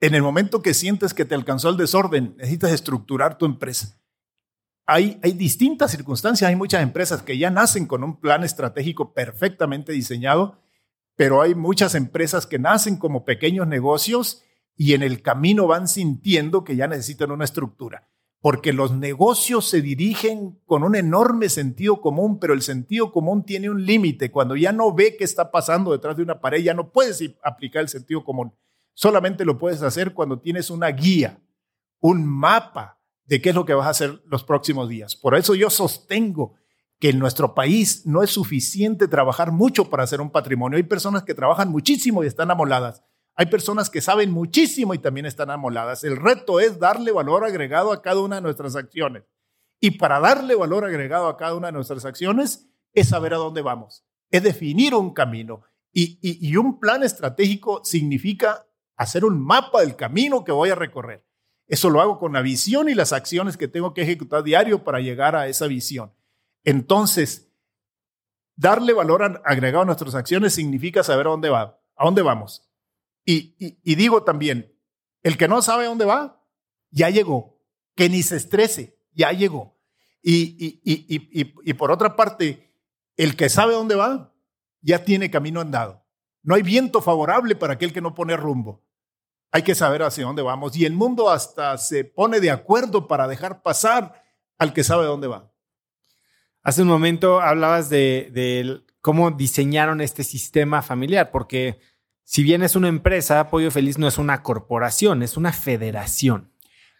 S2: En el momento que sientes que te alcanzó el desorden, necesitas estructurar tu empresa. Hay, distintas circunstancias, hay muchas empresas que ya nacen con un plan estratégico perfectamente diseñado, pero hay muchas empresas que nacen como pequeños negocios y en el camino van sintiendo que ya necesitan una estructura porque los negocios se dirigen con un enorme sentido común, pero el sentido común tiene un límite. Cuando ya no ve qué está pasando detrás de una pared, ya no puedes aplicar el sentido común. Solamente lo puedes hacer cuando tienes una guía, un mapa de qué es lo que vas a hacer los próximos días. Por eso yo sostengo que en nuestro país no es suficiente trabajar mucho para hacer un patrimonio. Hay personas que trabajan muchísimo y están amoladas. Hay personas que saben muchísimo y también están amoladas. El reto es darle valor agregado a cada una de nuestras acciones. Y para darle valor agregado a cada una de nuestras acciones es saber a dónde vamos, es definir un camino. Y, un plan estratégico significa hacer un mapa del camino que voy a recorrer. Eso lo hago con la visión y las acciones que tengo que ejecutar diario para llegar a esa visión. Entonces, darle valor agregado a nuestras acciones significa saber a dónde va, a dónde vamos. Y, digo también, el que no sabe dónde va, ya llegó. Que ni se estrese, ya llegó. Y, por otra parte, el que sabe dónde va, ya tiene camino andado. No hay viento favorable para aquel que no pone rumbo. Hay que saber hacia dónde vamos. Y el mundo hasta se pone de acuerdo para dejar pasar al que sabe dónde va.
S1: Hace un momento hablabas de, de cómo diseñaron este sistema familiar, porque si bien es una empresa, Pollo Feliz no es una corporación, es una federación.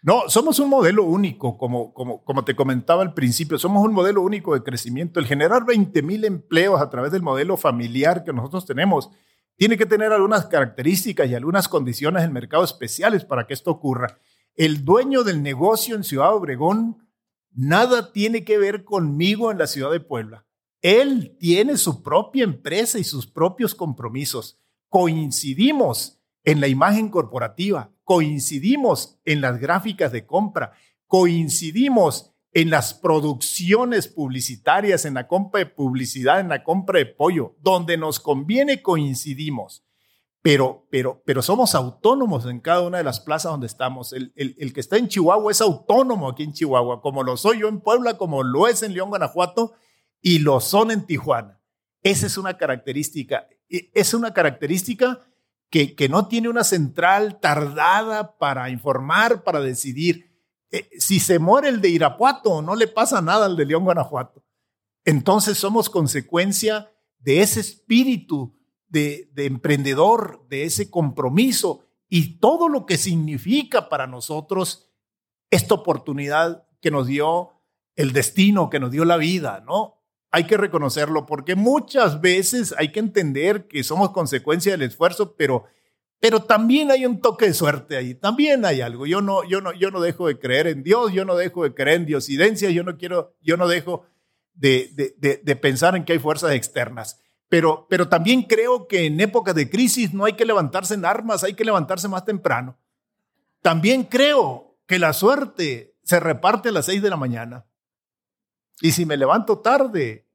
S2: No, somos un modelo único, como, como, como te comentaba al principio, somos un modelo único de crecimiento. El generar 20 mil empleos a través del modelo familiar que nosotros tenemos tiene que tener algunas características y algunas condiciones en mercado especiales para que esto ocurra. El dueño del negocio en Ciudad Obregón nada tiene que ver conmigo en la ciudad de Puebla. Él tiene su propia empresa y sus propios compromisos coincidimos en la imagen corporativa, coincidimos en las gráficas de compra, coincidimos en las producciones publicitarias, en la compra de publicidad, en la compra de pollo, donde nos conviene coincidimos. Pero, pero, pero somos autónomos en cada una de las plazas donde estamos. El, el, que está en Chihuahua es autónomo aquí en Chihuahua, como lo soy yo en Puebla, como lo es en León, Guanajuato, y lo son en Tijuana. Esa es una característica. Es una característica que, que no tiene una central tardada para informar, para decidir. Eh, si se muere el de Irapuato, no le pasa nada al de León, Guanajuato. Entonces somos consecuencia de ese espíritu de, de emprendedor, de ese compromiso y todo lo que significa para nosotros esta oportunidad que nos dio el destino, que nos dio la vida, ¿no? hay que reconocerlo porque muchas veces hay que entender que somos consecuencia del esfuerzo, pero, pero también hay un toque de suerte ahí, también hay algo. Yo no, yo no, yo no dejo de creer en Dios, yo no dejo de creer en diosidencia, yo no quiero, yo no dejo de, de, de, pensar en que hay fuerzas externas. Pero, pero también creo que en épocas de crisis no hay que levantarse en armas, hay que levantarse más temprano. También creo que la suerte se reparte a las seis de la mañana. Y si me levanto tarde,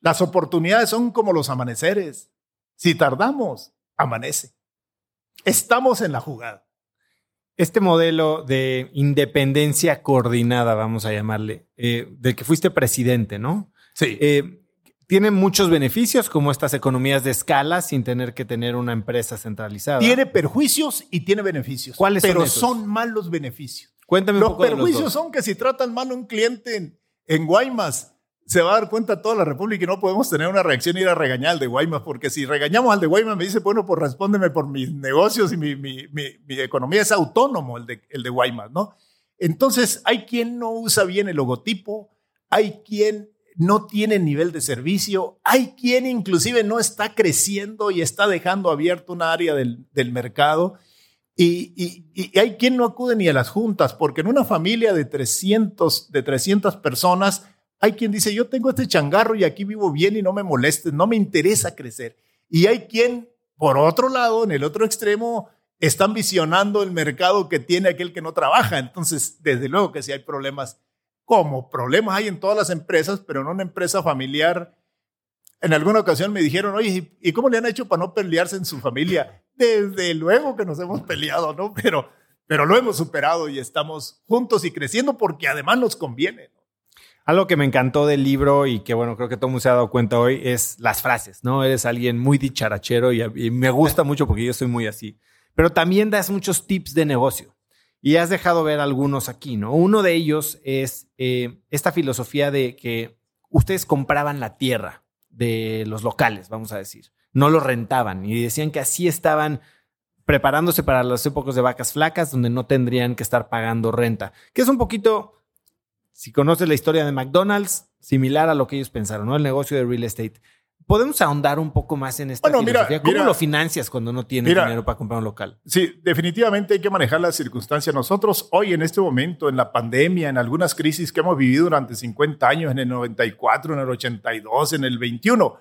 S2: las oportunidades son como los amaneceres. Si tardamos, amanece. Estamos en la jugada.
S1: Este modelo de independencia coordinada, vamos a llamarle, eh, del que fuiste presidente, ¿no?
S2: Sí.
S1: Eh, tiene muchos beneficios, como estas economías de escala, sin tener que tener una empresa centralizada.
S2: Tiene perjuicios y tiene beneficios.
S1: ¿Cuáles
S2: pero
S1: son esos?
S2: son malos beneficios.
S1: Cuéntame un
S2: los
S1: poco de
S2: perjuicios
S1: los dos.
S2: son que si tratan mal a un cliente en, en Guaymas, se va a dar cuenta toda la República y no podemos tener una reacción y ir a regañar al de Guaymas, porque si regañamos al de Guaymas me dice, bueno, pues respóndeme por mis negocios y mi, mi, economía es autónomo el de, el de Guaymas, ¿no? Entonces, hay quien no usa bien el logotipo, hay quien no tiene nivel de servicio, hay quien inclusive no está creciendo y está dejando abierto una área del, del mercado. Y, y, y, hay quien no acude ni a las juntas, porque en una familia de 300, de 300 personas, hay quien dice, yo tengo este changarro y aquí vivo bien y no me moleste, no me interesa crecer. Y hay quien, por otro lado, en el otro extremo, están visionando el mercado que tiene aquel que no trabaja. Entonces, desde luego que sí hay problemas, como problemas hay en todas las empresas, pero en una empresa familiar, en alguna ocasión me dijeron, oye, ¿y cómo le han hecho para no pelearse en su familia? Desde luego que nos hemos peleado, ¿no? Pero, pero lo hemos superado y estamos juntos y creciendo porque además nos conviene. ¿no?
S1: Algo que me encantó del libro y que, bueno, creo que todo el mundo se ha dado cuenta hoy es las frases, ¿no? Eres alguien muy dicharachero y, me gusta mucho porque yo soy muy así. Pero también das muchos tips de negocio y has dejado ver algunos aquí, ¿no? Uno de ellos es eh, esta filosofía de que ustedes compraban la tierra de los locales, vamos a decir. No lo rentaban y decían que así estaban preparándose para las épocas de vacas flacas donde no tendrían que estar pagando renta, que es un poquito si conoces la historia de McDonald's, similar a lo que ellos pensaron, ¿no? El negocio de real estate. ¿Podemos ahondar un poco más en esta
S2: Bueno, mira?
S1: ¿Cómo
S2: mira.
S1: lo financias cuando no tienes
S2: Mira.
S1: dinero para comprar un local?
S2: Sí, definitivamente hay que manejar las circunstancias. Nosotros hoy en este momento, en la pandemia, en algunas crisis que hemos vivido durante 50 años, en el 94, en el 82, en el 21,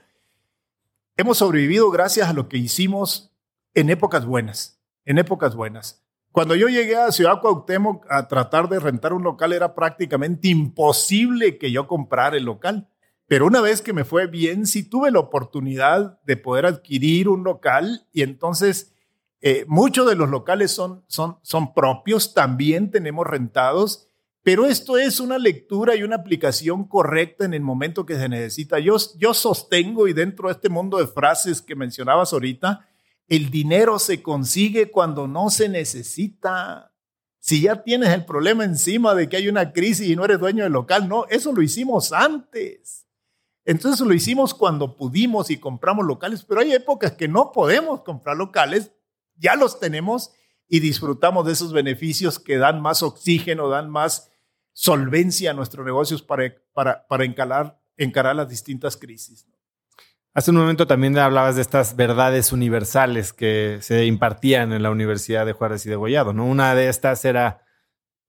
S2: hemos sobrevivido gracias a lo que hicimos en épocas buenas, en épocas buenas. Cuando yo llegué a Ciudad Cuauhtémoc a tratar de rentar un local era prácticamente imposible que yo comprara el local. Pero una vez que me fue bien, sí tuve la oportunidad de poder adquirir un local y entonces eh, muchos de los locales son, son, son propios, también tenemos rentados, pero esto es una lectura y una aplicación correcta en el momento que se necesita. Yo, yo sostengo y dentro de este mundo de frases que mencionabas ahorita, el dinero se consigue cuando no se necesita. Si ya tienes el problema encima de que hay una crisis y no eres dueño del local, no, eso lo hicimos antes. Entonces lo hicimos cuando pudimos y compramos locales, pero hay épocas que no podemos comprar locales, ya los tenemos y disfrutamos de esos beneficios que dan más oxígeno, dan más solvencia a nuestros negocios para, para, para encarar, encarar las distintas crisis.
S1: Hace un momento también hablabas de estas verdades universales que se impartían en la Universidad de Juárez y de Gollado, ¿no? Una de estas era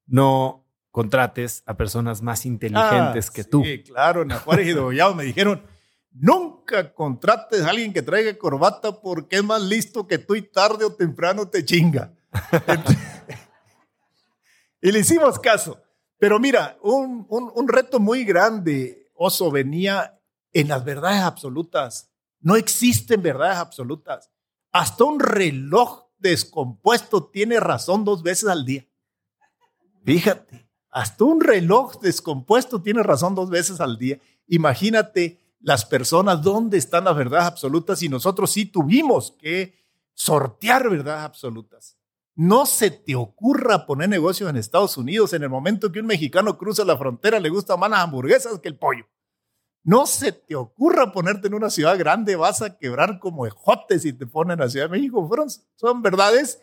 S1: no contrates a personas más inteligentes
S2: Ah,
S1: que
S2: sí,
S1: tú.
S2: claro, en la Juárez y de Gollado me dijeron, nunca contrates a alguien que traiga corbata porque es más listo que tú y tarde o temprano te chinga. y le hicimos caso. Pero mira, un, un reto muy grande, Oso, venía en las verdades absolutas. No existen verdades absolutas. Hasta un reloj descompuesto tiene razón dos veces al día. Fíjate, hasta un reloj descompuesto tiene razón dos veces al día. Imagínate las personas, dónde están las verdades absolutas y nosotros sí tuvimos que sortear verdades absolutas. No se te ocurra poner negocios en Estados Unidos en el momento que un mexicano cruza la frontera, le gusta más las hamburguesas que el pollo. No se te ocurra ponerte en una ciudad grande, vas a quebrar como ejote si te ponen en la Ciudad de México. Fueron, son verdades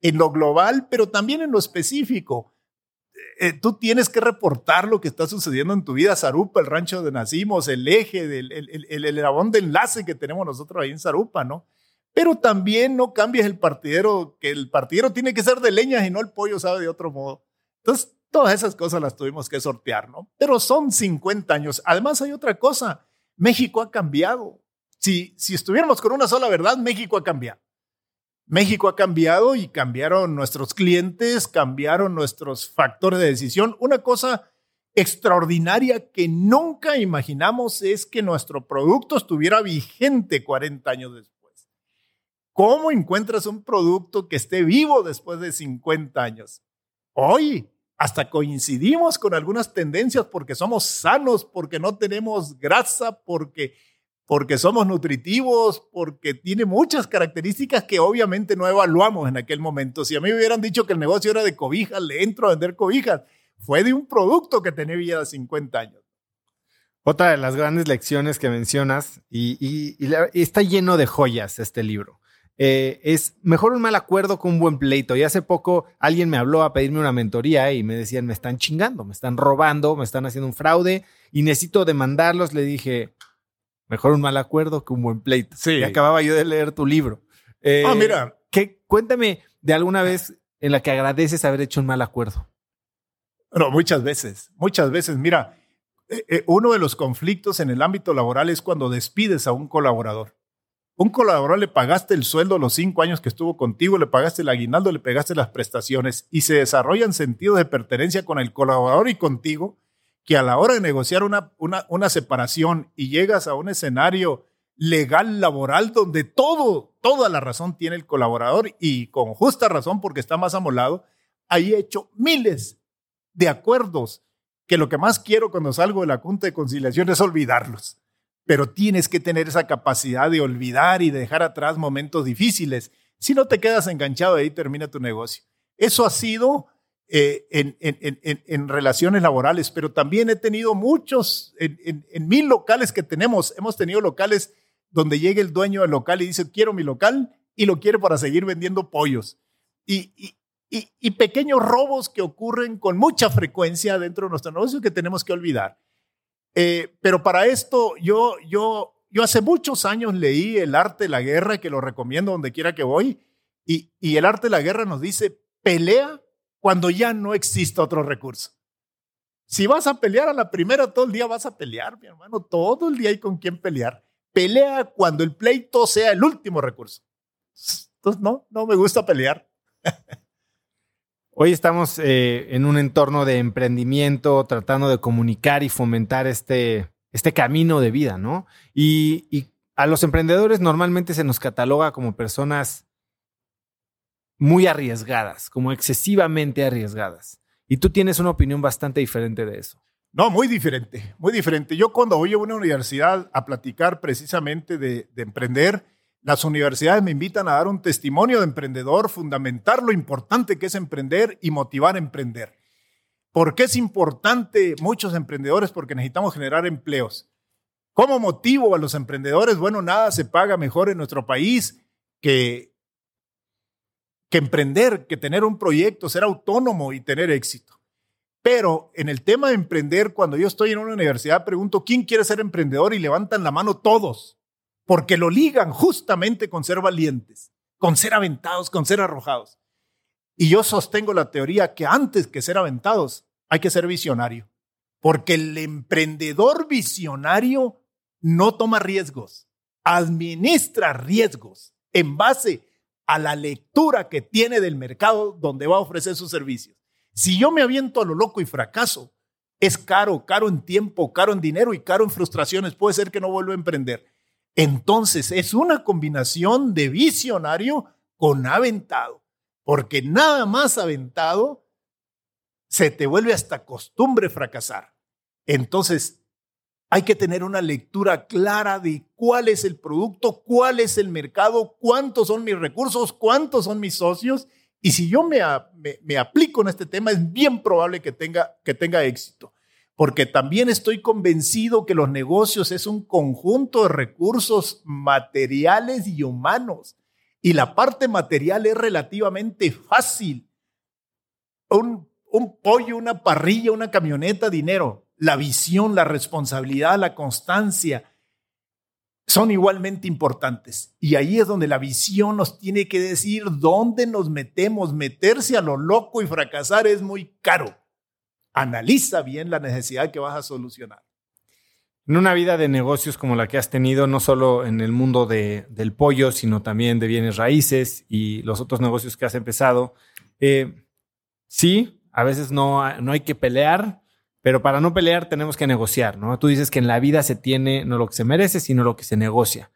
S2: en lo global, pero también en lo específico. Eh, tú tienes que reportar lo que está sucediendo en tu vida, Zarupa, el rancho donde nacimos, el eje, del, el, el, el, de enlace que tenemos nosotros ahí en Zarupa, ¿no? Pero también no cambies el partidero, que el partidero tiene que ser de leñas y no el pollo sabe de otro modo. Entonces, Todas esas cosas las tuvimos que sortear, ¿no? Pero son 50 años. Además hay otra cosa. México ha cambiado. Si, si estuviéramos con una sola verdad, México ha cambiado. México ha cambiado y cambiaron nuestros clientes, cambiaron nuestros factores de decisión. Una cosa extraordinaria que nunca imaginamos es que nuestro producto estuviera vigente 40 años después. ¿Cómo encuentras un producto que esté vivo después de 50 años? Hoy hasta coincidimos con algunas tendencias porque somos sanos, porque no tenemos grasa, porque, porque somos nutritivos, porque tiene muchas características que obviamente no evaluamos en aquel momento. Si a mí me hubieran dicho que el negocio era de cobijas, le entro a vender cobijas. Fue de un producto que tenía de 50 años.
S1: Otra de las grandes lecciones que mencionas, y está lleno de joyas este libro. Eh, es mejor un mal acuerdo que un buen pleito. Y hace poco alguien me habló a pedirme una mentoría y me decían, me están chingando, me están robando, me están haciendo un fraude y necesito demandarlos. Le dije, mejor un mal acuerdo que un buen pleito. Sí. Y acababa yo de leer tu libro.
S2: Eh, ah, mira.
S1: ¿qué, cuéntame de alguna vez en la que agradeces haber hecho un mal acuerdo.
S2: No, muchas veces, muchas veces. Mira, eh, uno de los conflictos en el ámbito laboral es cuando despides a un colaborador. Un colaborador le pagaste el sueldo los cinco años que estuvo contigo, le pagaste el aguinaldo, le pagaste las prestaciones y se desarrollan sentidos de pertenencia con el colaborador y contigo que a la hora de negociar una, una, una separación y llegas a un escenario legal laboral donde todo, toda la razón tiene el colaborador y con justa razón porque está más amolado, ahí he hecho miles de acuerdos que lo que más quiero cuando salgo de la Junta de Conciliación es olvidarlos pero tienes que tener esa capacidad de olvidar y dejar atrás momentos difíciles. Si no te quedas enganchado ahí, termina tu negocio. Eso ha sido eh, en, relaciones laborales, pero también he tenido muchos, en, mil locales que tenemos, hemos tenido locales donde llega el dueño del local y dice, quiero mi local y lo quiere para seguir vendiendo pollos. Y pequeños robos que ocurren con mucha frecuencia dentro de nuestro negocio que tenemos que olvidar. Eh, pero para esto yo, yo, yo hace muchos años leí El arte de la guerra, que lo recomiendo donde quiera que voy, y, y el arte de la guerra nos dice, pelea cuando ya no exista otro recurso. Si vas a pelear a la primera, todo el día vas a pelear, mi hermano, todo el día hay con quién pelear. Pelea cuando el pleito sea el último recurso. Entonces, no, no me gusta pelear.
S1: Hoy estamos eh, en un entorno de emprendimiento, tratando de comunicar y fomentar este, este camino de vida, ¿no? Y, a los emprendedores normalmente se nos cataloga como personas muy arriesgadas, como excesivamente arriesgadas. Y tú tienes una opinión bastante diferente de eso.
S2: No, muy diferente, muy diferente. Yo cuando voy a una universidad a platicar precisamente de emprender, las universidades me invitan a dar un testimonio de emprendedor, fundamentar lo importante que es emprender y motivar a emprender. ¿Por qué es importante muchos emprendedores? Porque necesitamos generar empleos. ¿Cómo motivo a los emprendedores? Bueno, nada se paga mejor en nuestro país que, que emprender, que tener un proyecto, ser autónomo y tener éxito. Pero en el tema de emprender, cuando yo estoy en una universidad, pregunto, ¿quién quiere ser emprendedor? Y levantan la mano todos porque lo ligan justamente con ser valientes, con ser aventados, con ser arrojados. Y yo sostengo la teoría que antes que ser aventados hay que ser visionario, porque el emprendedor visionario no toma riesgos, administra riesgos en base a la lectura que tiene del mercado donde va a ofrecer sus servicios. Si yo me aviento a lo loco y fracaso, es caro, caro en tiempo, caro en dinero y caro en frustraciones. Puede ser que no vuelva a emprender. Entonces es una combinación de visionario con aventado, porque nada más aventado se te vuelve hasta costumbre fracasar. Entonces hay que tener una lectura clara de cuál es el producto, cuál es el mercado, cuántos son mis recursos, cuántos son mis socios. Y si yo me, me, aplico en este tema, es bien probable que tenga, que tenga éxito. Porque también estoy convencido que los negocios es un conjunto de recursos materiales y humanos. Y la parte material es relativamente fácil. Un, un pollo, una parrilla, una camioneta, dinero la visión, la responsabilidad, la constancia son igualmente importantes. Y ahí es donde la visión nos tiene que decir dónde nos metemos. Meterse a lo loco y fracasar es muy caro. Analiza bien la necesidad que vas a solucionar.
S1: En una vida de negocios como la que has tenido, no solo en el mundo del pollo, sino también de bienes raíces y los otros negocios que has empezado, eh, sí, a veces no, no hay que pelear, pero para no pelear tenemos que negociar, ¿no? Tú dices que en la vida se tiene no lo que se merece, sino lo que se negocia.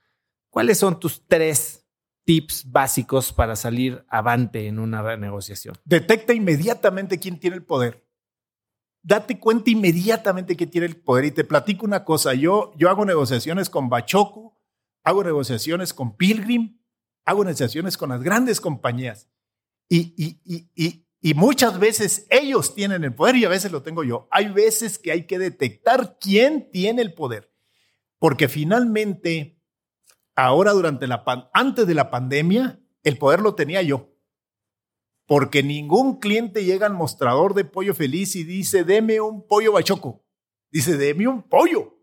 S1: ¿Cuáles son tus tres tips básicos para salir avante en una negociación?
S2: Detecta inmediatamente quién tiene el poder. Date cuenta inmediatamente quién tiene el poder. Y te platico una cosa. Yo, yo hago negociaciones con Bachoco, hago negociaciones con Pilgrim, hago negociaciones con las grandes compañías. Y, y, y, y y muchas veces ellos tienen el poder y a veces lo tengo yo. Hay veces que hay que detectar quién tiene el poder. Porque finalmente, ahora durante la antes de la pandemia, el poder lo tenía yo. Porque ningún cliente llega al mostrador de pollo feliz y dice, deme un pollo bachoco. Dice, deme un pollo.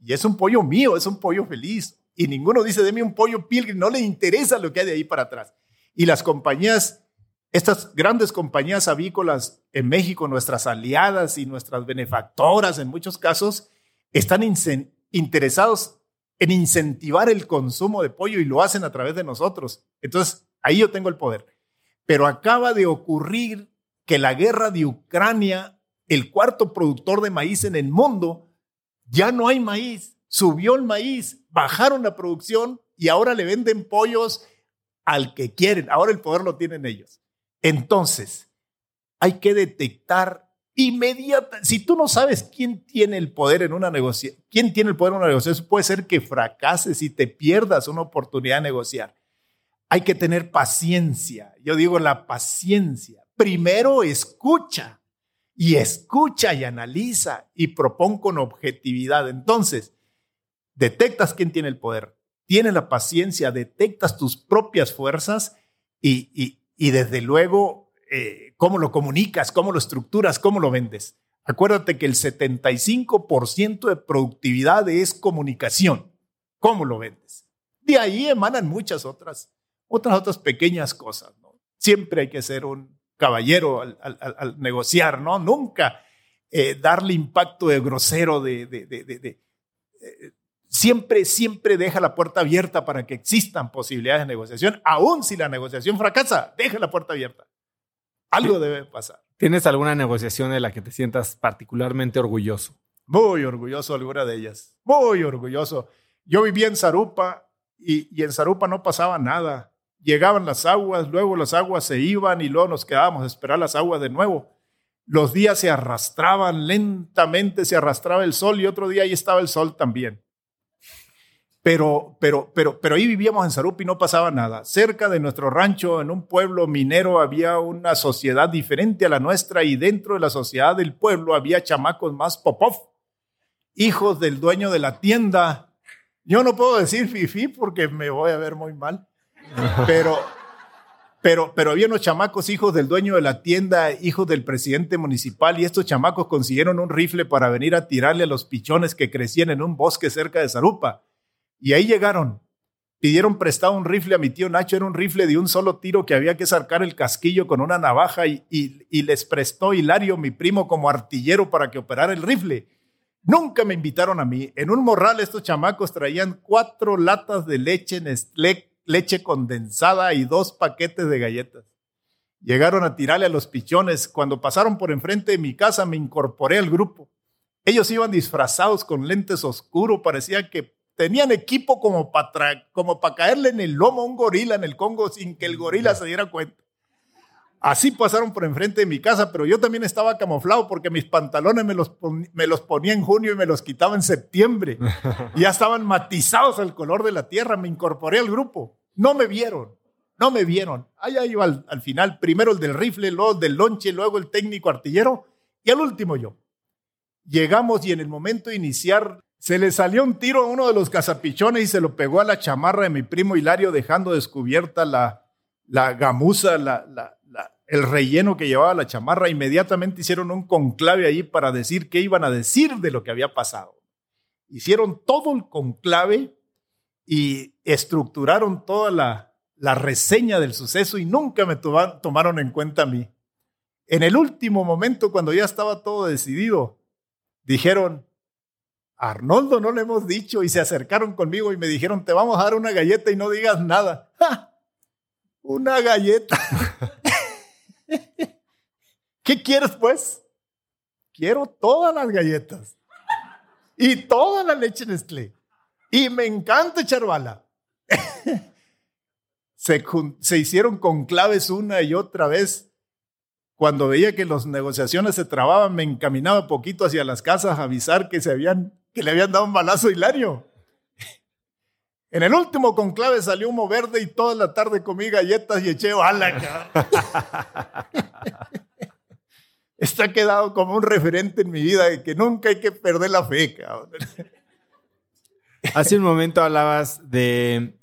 S2: Y es un pollo mío, es un pollo feliz. Y ninguno dice, deme un pollo pilgrim. No le interesa lo que hay de ahí para atrás. Y las compañías estas grandes compañías avícolas en México, nuestras aliadas y nuestras benefactoras en muchos casos, están interesados en incentivar el consumo de pollo y lo hacen a través de nosotros. Entonces, ahí yo tengo el poder. Pero acaba de ocurrir que la guerra de Ucrania, el cuarto productor de maíz en el mundo, ya no hay maíz, subió el maíz, bajaron la producción y ahora le venden pollos al que quieren. Ahora el poder lo tienen ellos. Entonces, hay que detectar inmediatamente. Si tú no sabes quién tiene el poder en una negociación, quién tiene el poder en una negociación, puede ser que fracases y te pierdas una oportunidad de negociar. Hay que tener paciencia. Yo digo la paciencia. Primero escucha y escucha y analiza y propon con objetividad. Entonces, detectas quién tiene el poder, tienes la paciencia, detectas tus propias fuerzas y, y, y desde luego eh, cómo lo comunicas, cómo lo estructuras, cómo lo vendes. Acuérdate que el 75% de productividad es comunicación. ¿Cómo lo vendes? De ahí emanan muchas otras, otras, otras pequeñas cosas. Siempre hay que ser un caballero al, negociar, ¿no? Nunca eh, darle impacto de grosero, de, de, de eh, siempre, siempre deja la puerta abierta para que existan posibilidades de negociación, aun si la negociación fracasa, deja la puerta abierta. Algo debe pasar.
S1: ¿Tienes alguna negociación de la que te sientas particularmente orgulloso?
S2: Muy orgulloso alguna de ellas. Muy orgulloso. Yo vivía en Zarupa y, y en Zarupa no pasaba nada. Llegaban las aguas, luego las aguas se iban y luego nos quedábamos a esperar las aguas de nuevo. Los días se arrastraban lentamente, se arrastraba el sol y otro día ahí estaba el sol también. Pero, pero, pero, pero ahí vivíamos en Sarupi y no pasaba nada. Cerca de nuestro rancho, en un pueblo minero, había una sociedad diferente a la nuestra y dentro de la sociedad del pueblo había chamacos más popov, hijos del dueño de la tienda. Yo no puedo decir fifi porque me voy a ver muy mal, pero, pero, pero había unos chamacos hijos del dueño de la tienda, hijos del presidente municipal y estos chamacos consiguieron un rifle para venir a tirarle a los pichones que crecían en un bosque cerca de Zarupa. Y ahí llegaron. Pidieron prestado un rifle a mi tío Nacho, era un rifle de un solo tiro que había que sacar el casquillo con una navaja y, les prestó Hilario, mi primo, como artillero para que operara el rifle. Nunca me invitaron a mí. En un morral estos chamacos traían cuatro latas de leche Nestlé, leche condensada y dos paquetes de galletas. Llegaron a tirarle a los pichones. Cuando pasaron por enfrente de mi casa me incorporé al grupo. Ellos iban disfrazados con lentes oscuros, parecía que tenían equipo como para como caerle en el lomo a un gorila en el Congo sin que el gorila se diera cuenta. Así pasaron por enfrente de mi casa, pero yo también estaba camuflado porque mis pantalones me los, me los ponía en junio y me los quitaba en septiembre. ya estaban matizados al color de la tierra, me incorporé al grupo. No me vieron, no me vieron. Allá iba al, al final, primero el del rifle, luego el del lonche, luego el técnico artillero y al último yo. Llegamos y en el momento de iniciar se le salió un tiro a uno de los cazapichones y se lo pegó a la chamarra de mi primo Hilario dejando descubierta la, la gamuza, la, la el relleno que llevaba la chamarra, inmediatamente hicieron un conclave allí para decir qué iban a decir de lo que había pasado. Hicieron todo el conclave y estructuraron toda la, la reseña del suceso y nunca me tomaron en cuenta a mí. En el último momento, cuando ya estaba todo decidido, dijeron, Arnoldo no le hemos dicho y se acercaron conmigo y me dijeron, te vamos a dar una galleta y no digas nada. Una galleta. ¿Qué quieres pues? Quiero todas las galletas y toda la leche Nestlé. Y me encanta echar bala. se, se hicieron con claves una y otra vez. Cuando veía que las negociaciones se trababan, me encaminaba poquito hacia las casas a avisar que, se habían, que le habían dado un balazo a Hilario. En el último conclave salió humo verde y toda la tarde comí galletas y eché bala. Está quedado como un referente en mi vida de que nunca hay que perder la fe. Cabrón.
S1: Hace un momento hablabas de,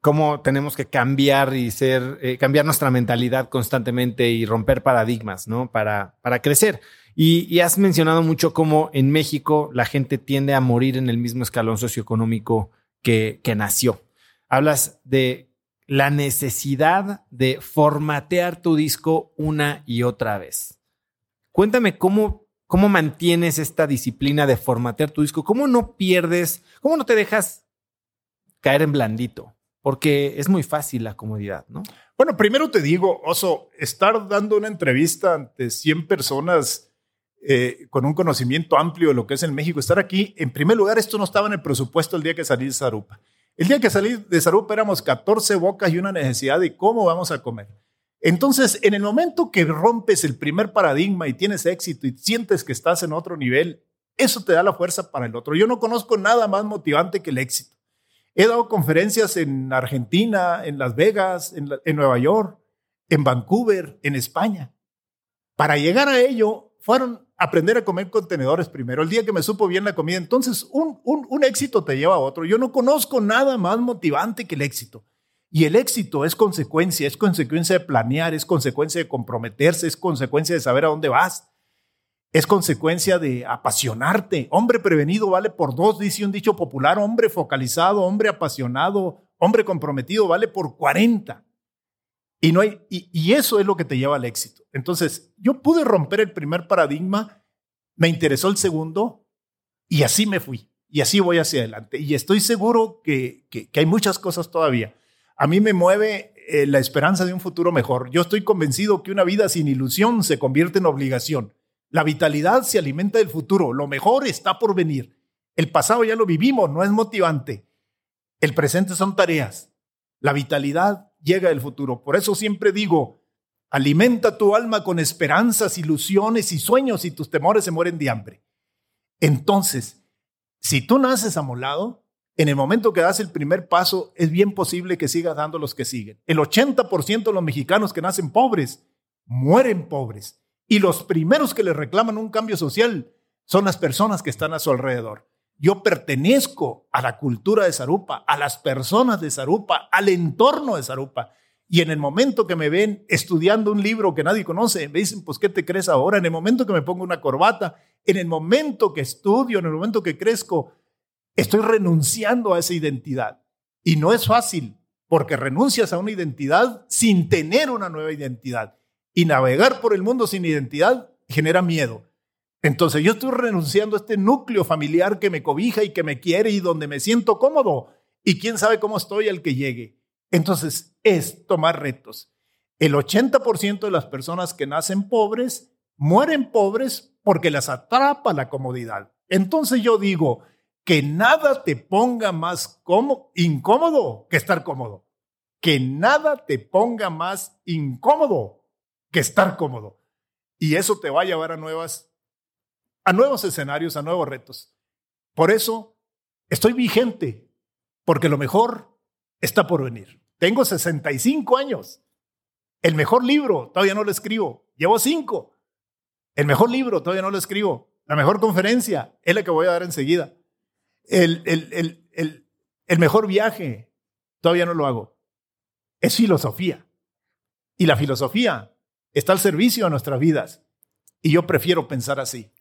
S1: cómo tenemos que cambiar y ser, eh, cambiar nuestra mentalidad constantemente y romper paradigmas, ¿no? Para, para crecer. Y, has mencionado mucho cómo en México la gente tiende a morir en el mismo escalón socioeconómico que, nació. Hablas de la necesidad de formatear tu disco una y otra vez. Cuéntame cómo, cómo mantienes esta disciplina de formatear tu disco, cómo no pierdes, cómo no te dejas caer en blandito, porque es muy fácil la comodidad, ¿no?
S2: Bueno, primero te digo, Oso, estar dando una entrevista ante 100 personas eh, con un conocimiento amplio de lo que es en México, estar aquí, en primer lugar, esto no estaba en el presupuesto el día que salí de Zarupa. El día que salí de Zarupa éramos 14 bocas y una necesidad de cómo vamos a comer. Entonces, en el momento que rompes el primer paradigma y tienes éxito y sientes que estás en otro nivel, eso te da la fuerza para el otro. Yo no conozco nada más motivante que el éxito. He dado conferencias en Argentina, en Las Vegas, en, en Nueva York, en Vancouver, en España. Para llegar a ello, fueron aprender a comer contenedores primero. El día que me supo bien la comida, entonces un, un, éxito te lleva a otro. Yo no conozco nada más motivante que el éxito. Y el éxito es consecuencia, es consecuencia de planear, es consecuencia de comprometerse, es consecuencia de saber a dónde vas, es consecuencia de apasionarte. Hombre prevenido vale por dos, dice un dicho popular, hombre focalizado, hombre apasionado, hombre comprometido vale por 40. Y, no hay, y, eso es lo que te lleva al éxito. Entonces, yo pude romper el primer paradigma, me interesó el segundo y así me fui. Y así voy hacia adelante. Y estoy seguro que, que, hay muchas cosas todavía. A mí me mueve eh, la esperanza de un futuro mejor. Yo estoy convencido que una vida sin ilusión se convierte en obligación. La vitalidad se alimenta del futuro. Lo mejor está por venir. El pasado ya lo vivimos, no es motivante. El presente son tareas. La vitalidad llega el futuro. Por eso siempre digo, alimenta tu alma con esperanzas, ilusiones y sueños y tus temores se mueren de hambre. Entonces, si tú naces amolado, en el momento que das el primer paso, es bien posible que sigas dando los que siguen. El 80% de los mexicanos que nacen pobres mueren pobres. Y los primeros que le reclaman un cambio social son las personas que están a su alrededor. Yo pertenezco a la cultura de Zarupa, a las personas de Zarupa, al entorno de Zarupa. Y en el momento que me ven estudiando un libro que nadie conoce, me dicen, pues, ¿qué te crees ahora? En el momento que me pongo una corbata, en el momento que estudio, en el momento que crezco, estoy renunciando a esa identidad. Y no es fácil, porque renuncias a una identidad sin tener una nueva identidad. Y navegar por el mundo sin identidad genera miedo. Entonces yo estoy renunciando a este núcleo familiar que me cobija y que me quiere y donde me siento cómodo. Y quién sabe cómo estoy al que llegue. Entonces es tomar retos. El 80% de las personas que nacen pobres mueren pobres porque las atrapa la comodidad. Entonces yo digo que nada te ponga más incómodo que estar cómodo. Que nada te ponga más incómodo que estar cómodo. Y eso te va a llevar a nuevas a nuevos escenarios, a nuevos retos. Por eso estoy vigente, porque lo mejor está por venir. Tengo 65 años. El mejor libro todavía no lo escribo. Llevo cinco. El mejor libro todavía no lo escribo. La mejor conferencia es la que voy a dar enseguida. El, el, el, el mejor viaje todavía no lo hago. Es filosofía. Y la filosofía está al servicio de nuestras vidas. Y yo prefiero pensar así.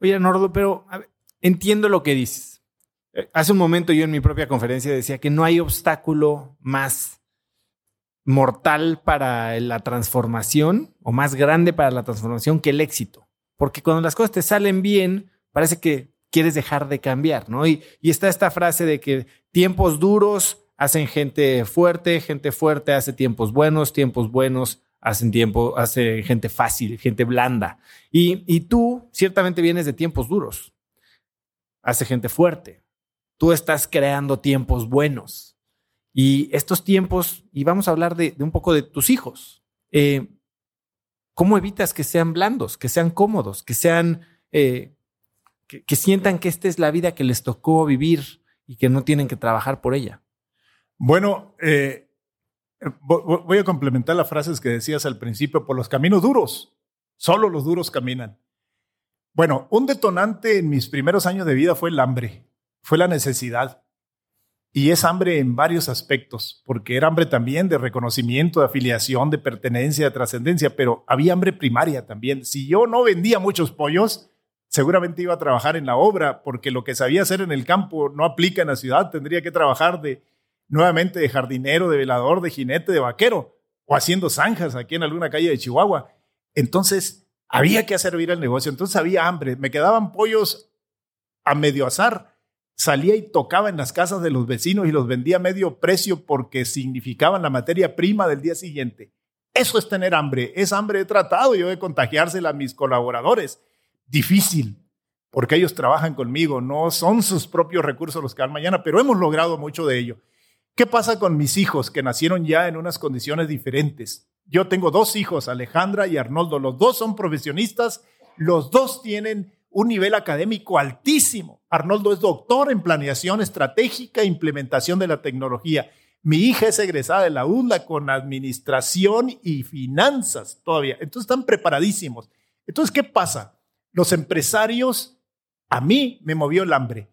S1: Oye, Nordo, pero entiendo lo que dices. Eh, hace un momento yo en mi propia conferencia decía que no hay obstáculo más mortal para la transformación o más grande para la transformación que el éxito. Porque cuando las cosas te salen bien, parece que quieres dejar de cambiar, ¿no? Y, y está esta frase de que tiempos duros hacen gente fuerte, gente fuerte hace tiempos buenos, tiempos buenos hacen tiempo, hace gente fácil, gente blanda. Y, y tú ciertamente vienes de tiempos duros. Hace gente fuerte. Tú estás creando tiempos buenos. Y estos tiempos, y vamos a hablar de, un poco de tus hijos. Eh, ¿Cómo evitas que sean blandos, que sean cómodos, que sean, eh, que, sientan que esta es la vida que les tocó vivir y que no tienen que trabajar por ella?
S2: Bueno, eh, Voy a complementar las frases que decías al principio, por los caminos duros. Solo los duros caminan. Bueno, un detonante en mis primeros años de vida fue el hambre, fue la necesidad. Y es hambre en varios aspectos, porque era hambre también de reconocimiento, de afiliación, de pertenencia, de trascendencia, pero había hambre primaria también. Si yo no vendía muchos pollos, seguramente iba a trabajar en la obra, porque lo que sabía hacer en el campo no aplica en la ciudad, tendría que trabajar de nuevamente de jardinero, de velador, de jinete, de vaquero, o haciendo zanjas aquí en alguna calle de Chihuahua. Entonces, había que hacer el negocio, entonces había hambre, me quedaban pollos a medio azar, salía y tocaba en las casas de los vecinos y los vendía a medio precio porque significaban la materia prima del día siguiente. Eso es tener hambre, es hambre de tratado yo de contagiársela a mis colaboradores. Difícil, porque ellos trabajan conmigo, no son sus propios recursos los que dan mañana, pero hemos logrado mucho de ello. ¿Qué pasa con mis hijos que nacieron ya en unas condiciones diferentes? Yo tengo dos hijos, Alejandra y Arnoldo. Los dos son profesionistas, los dos tienen un nivel académico altísimo. Arnoldo es doctor en planeación estratégica e implementación de la tecnología. Mi hija es egresada de la UDLA con administración y finanzas todavía. Entonces están preparadísimos. Entonces, ¿qué pasa? Los empresarios, a mí me movió el hambre.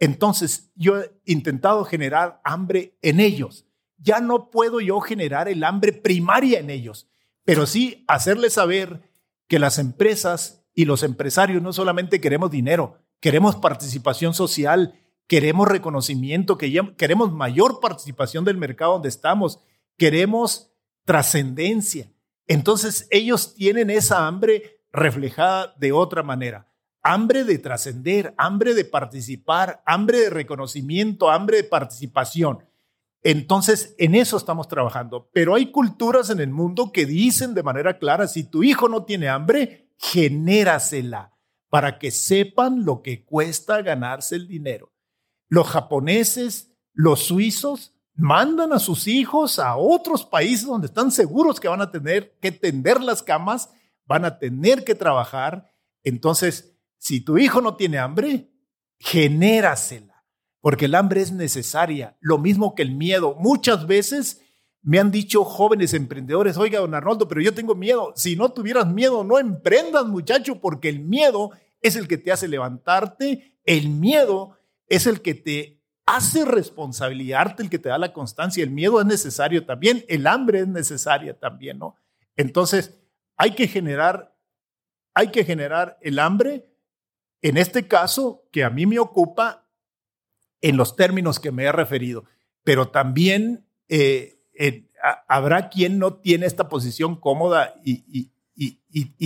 S2: Entonces yo he intentado generar hambre en ellos. Ya no puedo yo generar el hambre primaria en ellos, pero sí hacerles saber que las empresas y los empresarios no solamente queremos dinero, queremos participación social, queremos reconocimiento, queremos mayor participación del mercado donde estamos, queremos trascendencia. Entonces ellos tienen esa hambre reflejada de otra manera hambre de trascender, hambre de participar, hambre de reconocimiento, hambre de participación. Entonces, en eso estamos trabajando. Pero hay culturas en el mundo que dicen de manera clara, si tu hijo no tiene hambre, genérasela para que sepan lo que cuesta ganarse el dinero. Los japoneses, los suizos, mandan a sus hijos a otros países donde están seguros que van a tener que tender las camas, van a tener que trabajar. Entonces, si tu hijo no tiene hambre, genérasela, porque el hambre es necesaria, lo mismo que el miedo. Muchas veces me han dicho jóvenes emprendedores, oiga, don Arnoldo, pero yo tengo miedo. Si no tuvieras miedo, no emprendas, muchacho, porque el miedo es el que te hace levantarte, el miedo es el que te hace responsabilizarte, el que te da la constancia. El miedo es necesario también, el hambre es necesaria también, ¿no? Entonces, hay que generar, hay que generar el hambre en este caso, que a mí me ocupa en los términos que me he referido, pero también eh, habrá quien no tiene esta posición cómoda y,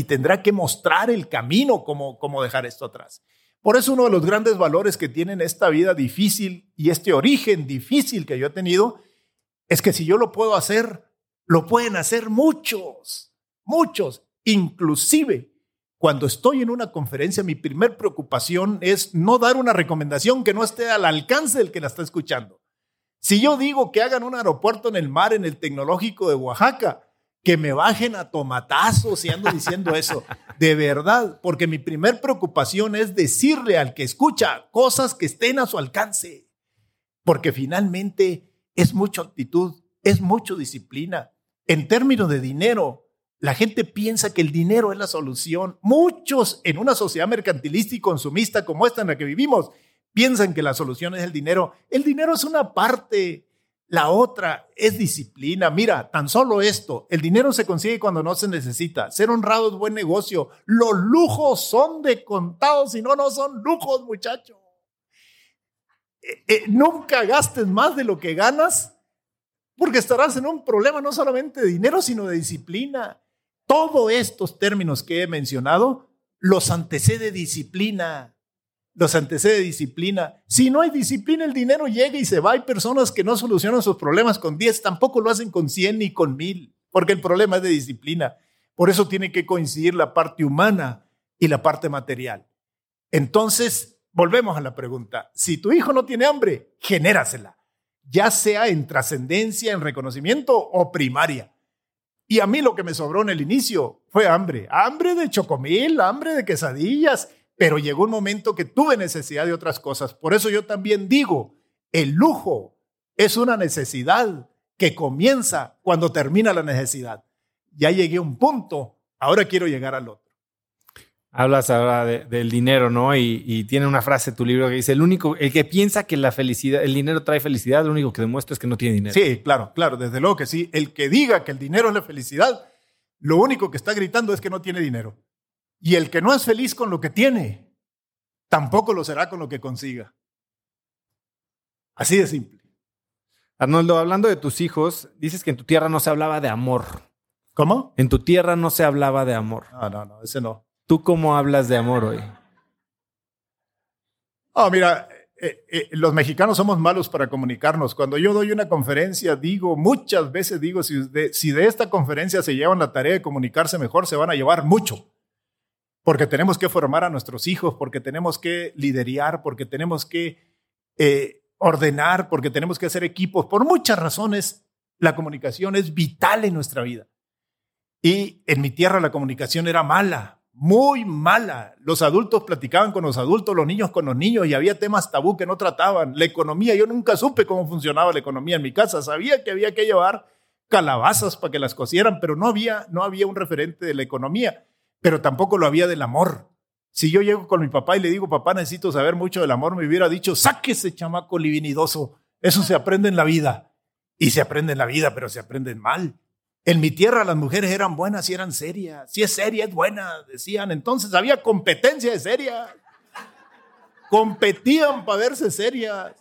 S2: tendrá que mostrar el camino cómo, cómo dejar esto atrás. Por eso uno de los grandes valores que tienen esta vida difícil y este origen difícil que yo he tenido es que si yo lo puedo hacer, lo pueden hacer muchos, muchos, inclusive cuando estoy en una conferencia, mi primer preocupación es no dar una recomendación que no esté al alcance del que la está escuchando. Si yo digo que hagan un aeropuerto en el mar, en el tecnológico de Oaxaca, que me bajen a tomatazos y ando diciendo eso, de verdad, porque mi primer preocupación es decirle al que escucha cosas que estén a su alcance, porque finalmente es mucha actitud, es mucha disciplina. En términos de dinero, la gente piensa que el dinero es la solución. Muchos en una sociedad mercantilista y consumista como esta en la que vivimos piensan que la solución es el dinero. El dinero es una parte, la otra es disciplina. Mira, tan solo esto, el dinero se consigue cuando no se necesita. Ser honrado es buen negocio. Los lujos son de contados, y no, no son lujos, muchachos. Eh, eh, nunca gastes más de lo que ganas porque estarás en un problema no solamente de dinero, sino de disciplina. Todos estos términos que he mencionado los antecede disciplina. Los antecede disciplina. Si no hay disciplina, el dinero llega y se va. Hay personas que no solucionan sus problemas con 10, tampoco lo hacen con 100 ni con 1000, porque el problema es de disciplina. Por eso tiene que coincidir la parte humana y la parte material. Entonces, volvemos a la pregunta. Si tu hijo no tiene hambre, genérasela, ya sea en trascendencia, en reconocimiento o primaria. Y a mí lo que me sobró en el inicio fue hambre, hambre de chocomil, hambre de quesadillas, pero llegó un momento que tuve necesidad de otras cosas. Por eso yo también digo, el lujo es una necesidad que comienza cuando termina la necesidad. Ya llegué a un punto, ahora quiero llegar al otro.
S1: Hablas ahora del dinero, ¿no? Y, tiene una frase tu libro que dice, el único, el que piensa que la felicidad, el dinero trae felicidad, lo único que demuestra es que no tiene dinero.
S2: Sí, claro, claro, desde luego que sí. El que diga que el dinero es la felicidad, lo único que está gritando es que no tiene dinero. Y el que no es feliz con lo que tiene, tampoco lo será con lo que consiga. Así de simple.
S1: Arnoldo, hablando de tus hijos, dices que en tu tierra no se hablaba de amor.
S2: ¿Cómo?
S1: En tu tierra no se hablaba de amor.
S2: No, no, no, ese no.
S1: ¿Tú cómo hablas de amor hoy?
S2: Oh, mira, eh, eh, los mexicanos somos malos para comunicarnos. Cuando yo doy una conferencia, digo, muchas veces digo, si de, esta conferencia se llevan la tarea de comunicarse mejor, se van a llevar mucho. Porque tenemos que formar a nuestros hijos, porque tenemos que liderar, porque tenemos que eh, ordenar, porque tenemos que hacer equipos. Por muchas razones, la comunicación es vital en nuestra vida. Y en mi tierra la comunicación era mala, muy mala. Los adultos platicaban con los adultos, los niños con los niños y había temas tabú que no trataban. La economía, yo nunca supe cómo funcionaba la economía en mi casa. Sabía que había que llevar calabazas para que las cosieran, pero no había, no había un referente de la economía, pero tampoco lo había del amor. Si yo llego con mi papá y le digo, papá, necesito saber mucho del amor, me hubiera dicho, sáquese, chamaco livinidoso. Eso se aprende en la vida. Y se aprende en la vida, pero se aprende mal. En mi tierra las mujeres eran buenas y eran serias. Si es seria, es buena, decían. Entonces había competencia de serias. Competían para verse serias.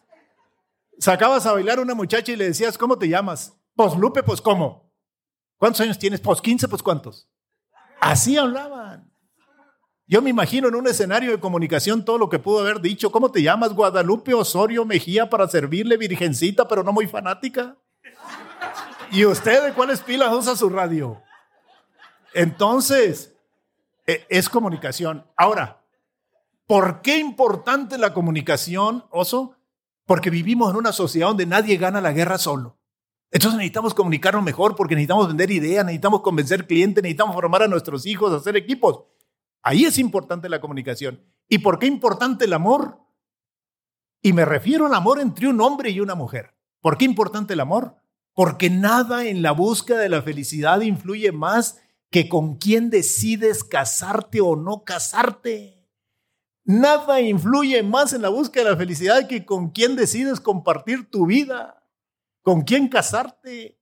S2: Sacabas a bailar a una muchacha y le decías, ¿cómo te llamas? Pues Lupe, pues ¿cómo? ¿Cuántos años tienes? Pues 15, pues ¿cuántos? Así hablaban. Yo me imagino en un escenario de comunicación todo lo que pudo haber dicho. ¿Cómo te llamas? Guadalupe Osorio Mejía para servirle, virgencita, pero no muy fanática. ¿Y usted de cuáles pilas usa su radio? Entonces, e, es comunicación. Ahora, ¿por qué importante la comunicación, Oso? Porque vivimos en una sociedad donde nadie gana la guerra solo. Entonces necesitamos comunicarnos mejor porque necesitamos vender ideas, necesitamos convencer clientes, necesitamos formar a nuestros hijos, hacer equipos. Ahí es importante la comunicación. ¿Y por qué importante el amor? Y me refiero al amor entre un hombre y una mujer. ¿Por qué importante el amor? Porque nada en la búsqueda de la felicidad influye más que con quién decides casarte o no casarte. Nada influye más en la búsqueda de la felicidad que con quién decides compartir tu vida, con quién casarte.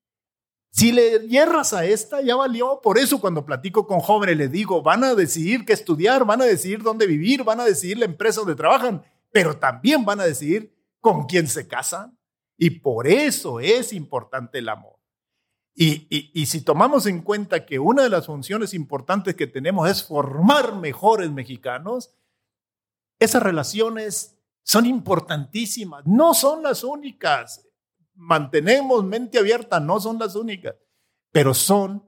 S2: Si le hierras a esta, ya valió. Por eso cuando platico con jóvenes les digo, van a decidir qué estudiar, van a decidir dónde vivir, van a decidir la empresa donde trabajan, pero también van a decidir con quién se casan. Y por eso es importante el amor. Y, si tomamos en cuenta que una de las funciones importantes que tenemos es formar mejores mexicanos, esas relaciones son importantísimas, no son las únicas. Mantenemos mente abierta, no son las únicas, pero son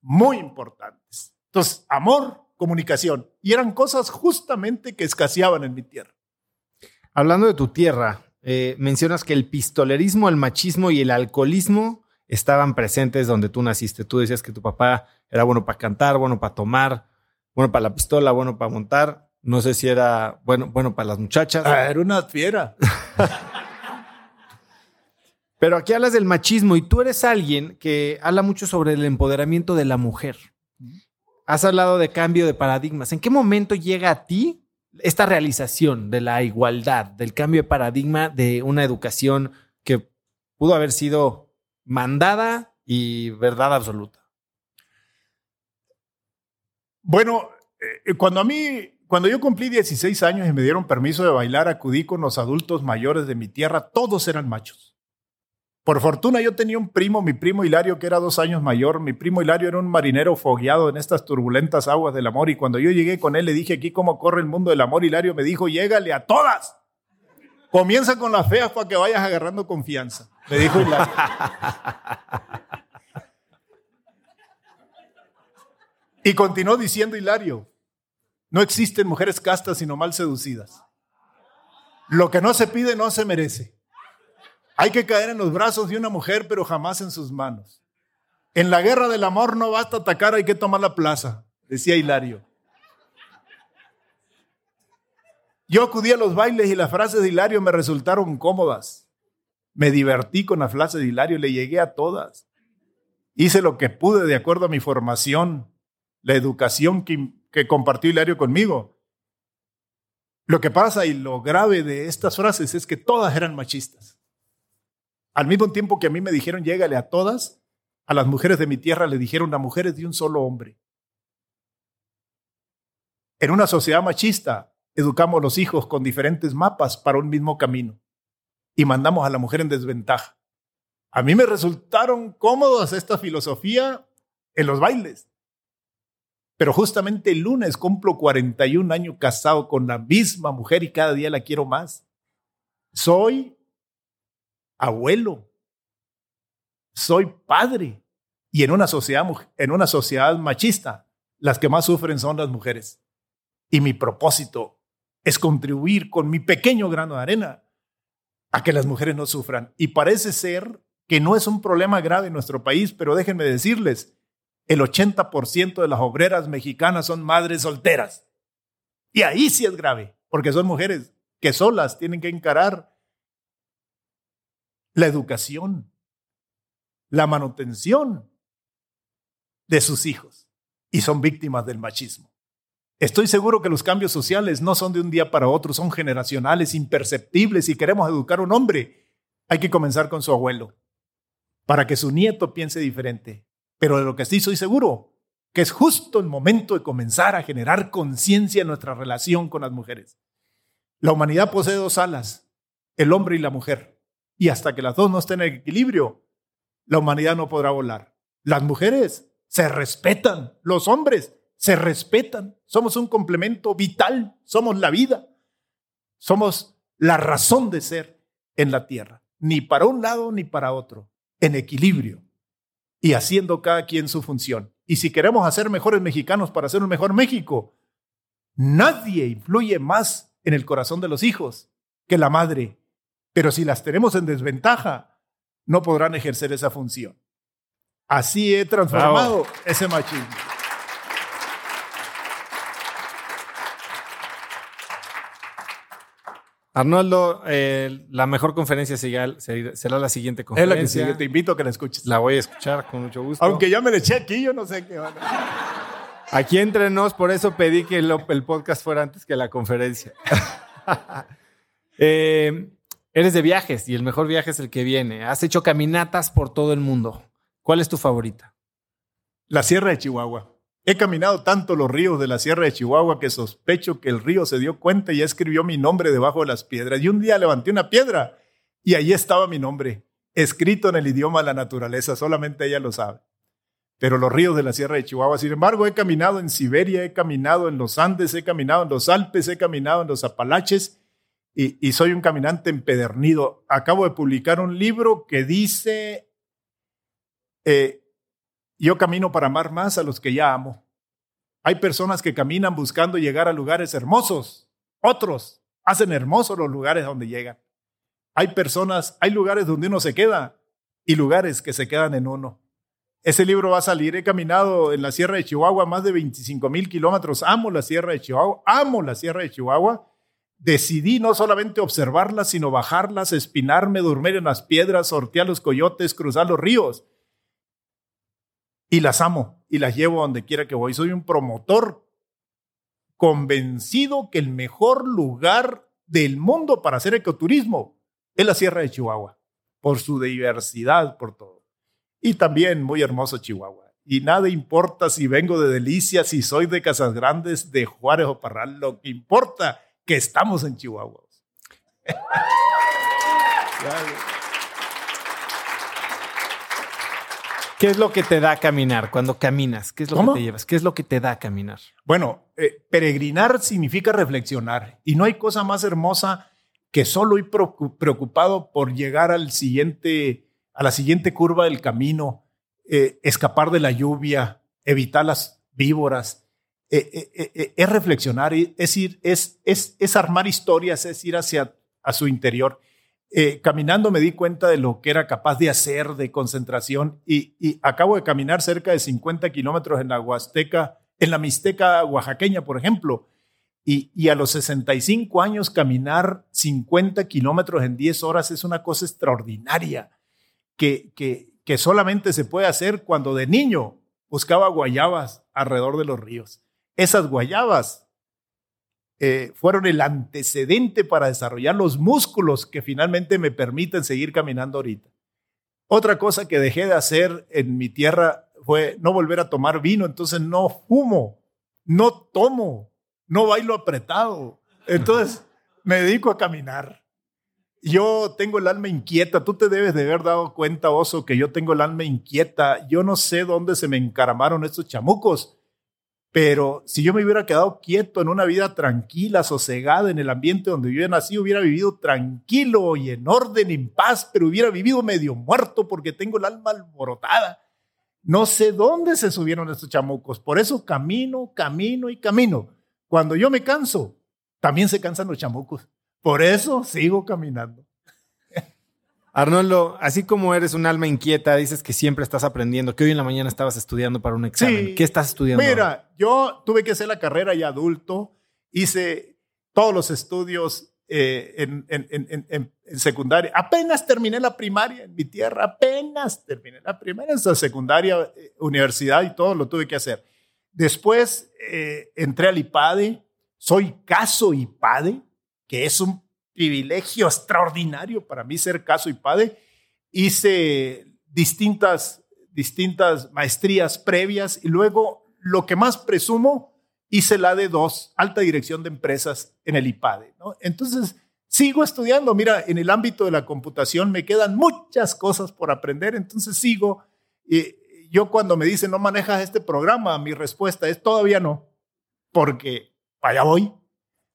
S2: muy importantes. Entonces, amor, comunicación, y eran cosas justamente que escaseaban en mi tierra.
S1: Hablando de tu tierra, eh, mencionas que el pistolerismo, el machismo y el alcoholismo estaban presentes donde tú naciste. Tú decías que tu papá era bueno para cantar, bueno para tomar, bueno para la pistola, bueno para montar. No sé si era bueno, bueno para las muchachas.
S2: Ah, era una fiera.
S1: Pero aquí hablas del machismo y tú eres alguien que habla mucho sobre el empoderamiento de la mujer. Has hablado de cambio de paradigmas. ¿En qué momento llega a ti esta realización de la igualdad, del cambio de paradigma de una educación que pudo haber sido mandada y verdad absoluta.
S2: Bueno, eh, cuando a mí, cuando yo cumplí 16 años y me dieron permiso de bailar, acudí con los adultos mayores de mi tierra, todos eran machos. Por fortuna yo tenía un primo, mi primo Hilario, que era dos años mayor. Mi primo Hilario era un marinero fogueado en estas turbulentas aguas del amor. Y cuando yo llegué con él, le dije aquí cómo corre el mundo del amor. Hilario me dijo, llégale a todas. Comienza con las feas para que vayas agarrando confianza. Me dijo Hilario. y continuó diciendo Hilario, no existen mujeres castas sino mal seducidas. Lo que no se pide no se merece. Hay que caer en los brazos de una mujer, pero jamás en sus manos. En la guerra del amor no basta atacar, hay que tomar la plaza, decía Hilario. Yo acudí a los bailes y las frases de Hilario me resultaron cómodas. Me divertí con la frase de Hilario, le llegué a todas. Hice lo que pude de acuerdo a mi formación, la educación que, que compartió Hilario conmigo. Lo que pasa y lo grave de estas frases es que todas eran machistas. Al mismo tiempo que a mí me dijeron llégale a todas, a las mujeres de mi tierra le dijeron a mujeres de un solo hombre. En una sociedad machista, educamos los hijos con diferentes mapas para un mismo camino y mandamos a la mujer en desventaja. A mí me resultaron cómodas esta filosofía en los bailes. Pero justamente el lunes cumplo 41 años casado con la misma mujer y cada día la quiero más. Soy abuelo. Soy padre. Y en una sociedad, en una sociedad machista, las que más sufren son las mujeres. Y mi propósito es contribuir con mi pequeño grano de arena a que las mujeres no sufran. Y parece ser que no es un problema grave en nuestro país, pero déjenme decirles, el 80% de las obreras mexicanas son madres solteras. Y ahí sí es grave, porque son mujeres que solas tienen que encarar la educación, la manutención de sus hijos y son víctimas del machismo. Estoy seguro que los cambios sociales no son de un día para otro, son generacionales, imperceptibles. Si queremos educar a un hombre, hay que comenzar con su abuelo, para que su nieto piense diferente. Pero de lo que sí soy seguro, que es justo el momento de comenzar a generar conciencia en nuestra relación con las mujeres. La humanidad posee dos alas, el hombre y la mujer. Y hasta que las dos no estén en equilibrio, la humanidad no podrá volar. Las mujeres se respetan, los hombres se respetan, somos un complemento vital, somos la vida, somos la razón de ser en la tierra, ni para un lado ni para otro, en equilibrio y haciendo cada quien su función. Y si queremos hacer mejores mexicanos para hacer un mejor México, nadie influye más en el corazón de los hijos que la madre. Pero si las tenemos en desventaja, no podrán ejercer esa función. Así he transformado ese machismo.
S1: Arnoldo, eh, la mejor conferencia será, la siguiente conferencia.
S2: Es la que Te invito a que la escuches.
S1: La voy a escuchar con mucho gusto.
S2: Aunque ya me le eché aquí, yo no sé qué van
S1: Aquí entre nos, por eso pedí que el, podcast fuera antes que la conferencia. Eh, eres de viajes y el mejor viaje es el que viene. Has hecho caminatas por todo el mundo. ¿Cuál es tu favorita?
S2: La Sierra de Chihuahua. He caminado tanto los ríos de la Sierra de Chihuahua que sospecho que el río se dio cuenta y escribió mi nombre debajo de las piedras. Y un día levanté una piedra y ahí estaba mi nombre. escrito en el idioma de la naturaleza, solamente ella lo sabe. Pero los ríos de la Sierra de Chihuahua, sin embargo, he caminado en Siberia, he caminado en los Andes, he caminado en los Alpes, he caminado en los Apalaches y, soy un caminante empedernido. Acabo de publicar un libro que dice, eh, yo camino para amar más a los que ya amo. Hay personas que caminan buscando llegar a lugares hermosos, otros hacen hermosos los lugares donde llegan. Hay personas, hay lugares donde uno se queda y lugares que se quedan en uno. Ese libro va a salir. He caminado en la Sierra de Chihuahua más de 25 mil kilómetros. Amo la Sierra de Chihuahua. Amo la Sierra de Chihuahua. Decidí no solamente observarlas, sino bajarlas, espinarme, dormir en las piedras, sortear los coyotes, cruzar los ríos. Y las amo y las llevo donde quiera que voy. Soy un promotor convencido que el mejor lugar del mundo para hacer ecoturismo es la Sierra de Chihuahua, por su diversidad, por todo. Y también muy hermoso Chihuahua. Y nada importa si vengo de Delicia, si soy de Casas Grandes, de Juárez o Parral, lo que importa que estamos en Chihuahua.
S1: ¿Qué es lo que te da caminar cuando caminas? ¿Qué es lo que te llevas? ¿Qué es lo que te da caminar?
S2: Bueno, eh, peregrinar significa reflexionar y no hay cosa más hermosa que solo ir preocupado por llegar al siguiente, a la siguiente curva del camino, eh, escapar de la lluvia, evitar las víboras. Eh, eh, es reflexionar, es ir, es, es, es, armar historias, es ir hacia a su interior. caminando me di cuenta de lo que era capaz de hacer, de concentración, y, y acabo de caminar cerca de 50 kilómetros en la Huasteca, en la Mixteca oaxaqueña, por ejemplo, y, a los 65 años caminar 50 kilómetros en 10 horas es una cosa extraordinaria que, que, que solamente se puede hacer cuando de niño buscaba guayabas alrededor de los ríos. Esas guayabas eh, fueron el antecedente para desarrollar los músculos que finalmente me permiten seguir caminando ahorita. Otra cosa que dejé de hacer en mi tierra fue no volver a tomar vino, entonces no fumo, no tomo, no bailo apretado. Entonces me dedico a caminar. Yo tengo el alma inquieta. Tú te debes de haber dado cuenta, Oso, que yo tengo el alma inquieta. Yo no sé dónde se me encaramaron estos chamucos. Pero si yo me hubiera quedado quieto en una vida tranquila, sosegada, en el ambiente donde yo nací, hubiera vivido tranquilo y en orden, en paz, pero hubiera vivido medio muerto porque tengo el alma alborotada. No sé dónde se subieron estos chamucos. Por eso camino, camino y camino. Cuando yo me canso, también se cansan los chamucos. Por eso sigo caminando.
S1: Arnoldo, así como eres un alma inquieta, dices que siempre estás aprendiendo, que hoy en la mañana estabas estudiando para un examen. ¿Qué estás estudiando?
S2: Mira, yo tuve que hacer la carrera ya adulto, hice todos los estudios eh, en, en, secundaria. Apenas terminé la primaria en mi tierra, apenas terminé la primaria, en la secundaria, eh, universidad y todo lo tuve que hacer. Después eh, entré al IPADE, soy caso IPADE, que es un privilegio extraordinario para mí ser caso IPADE. Hice distintas, distintas maestrías previas y luego lo que más presumo, hice la de dos, alta dirección de empresas en el IPADE. Entonces, sigo estudiando. Mira, en el ámbito de la computación me quedan muchas cosas por aprender, entonces sigo. Eh, yo cuando me dicen no manejas este programa, mi respuesta es todavía no, porque allá voy.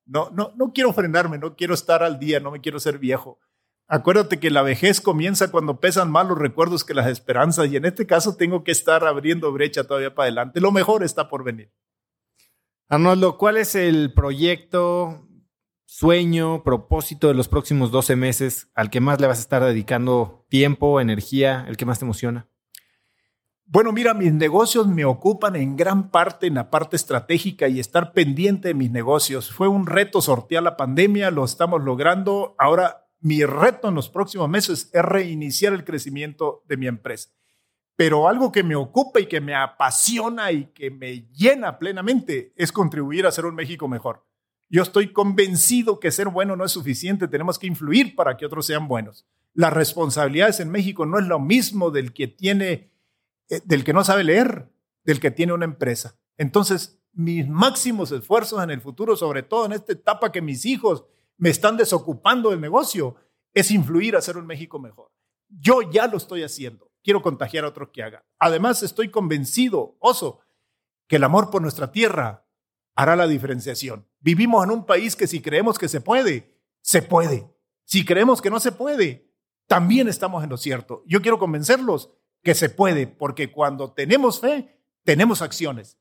S2: No, no, no quiero frenarme, no quiero estar al día, no me quiero ser viejo. Acuérdate que la vejez comienza cuando pesan más los recuerdos que las esperanzas y en este caso tengo que estar abriendo brecha todavía para adelante. Lo mejor está por venir.
S1: Arnoldo, ¿cuál es el proyecto, sueño, propósito de los próximos 12 meses al que más le vas a estar dedicando tiempo, energía, el que más te emociona?
S2: Bueno, mira, mis negocios me ocupan en gran parte en la parte estratégica y estar pendiente de mis negocios. Fue un reto sortear la pandemia, lo estamos logrando. Ahora, mi reto en los próximos meses es reiniciar el crecimiento de mi empresa. Pero algo que me ocupa y que me apasiona y que me llena plenamente es contribuir a hacer un México mejor. Yo estoy convencido que ser bueno no es suficiente, tenemos que influir para que otros sean buenos. Las responsabilidades en México no es lo mismo del que tiene del que no sabe leer, del que tiene una empresa. Entonces, mis máximos esfuerzos en el futuro, sobre todo en esta etapa que mis hijos me están desocupando del negocio, es influir a hacer un México mejor. Yo ya lo estoy haciendo. Quiero contagiar a otros que hagan. Además, estoy convencido, oso, que el amor por nuestra tierra hará la diferenciación. Vivimos en un país que si creemos que se puede, se puede. Si creemos que no se puede, también estamos en lo cierto. Yo quiero convencerlos que se puede, porque cuando tenemos fe, tenemos acciones.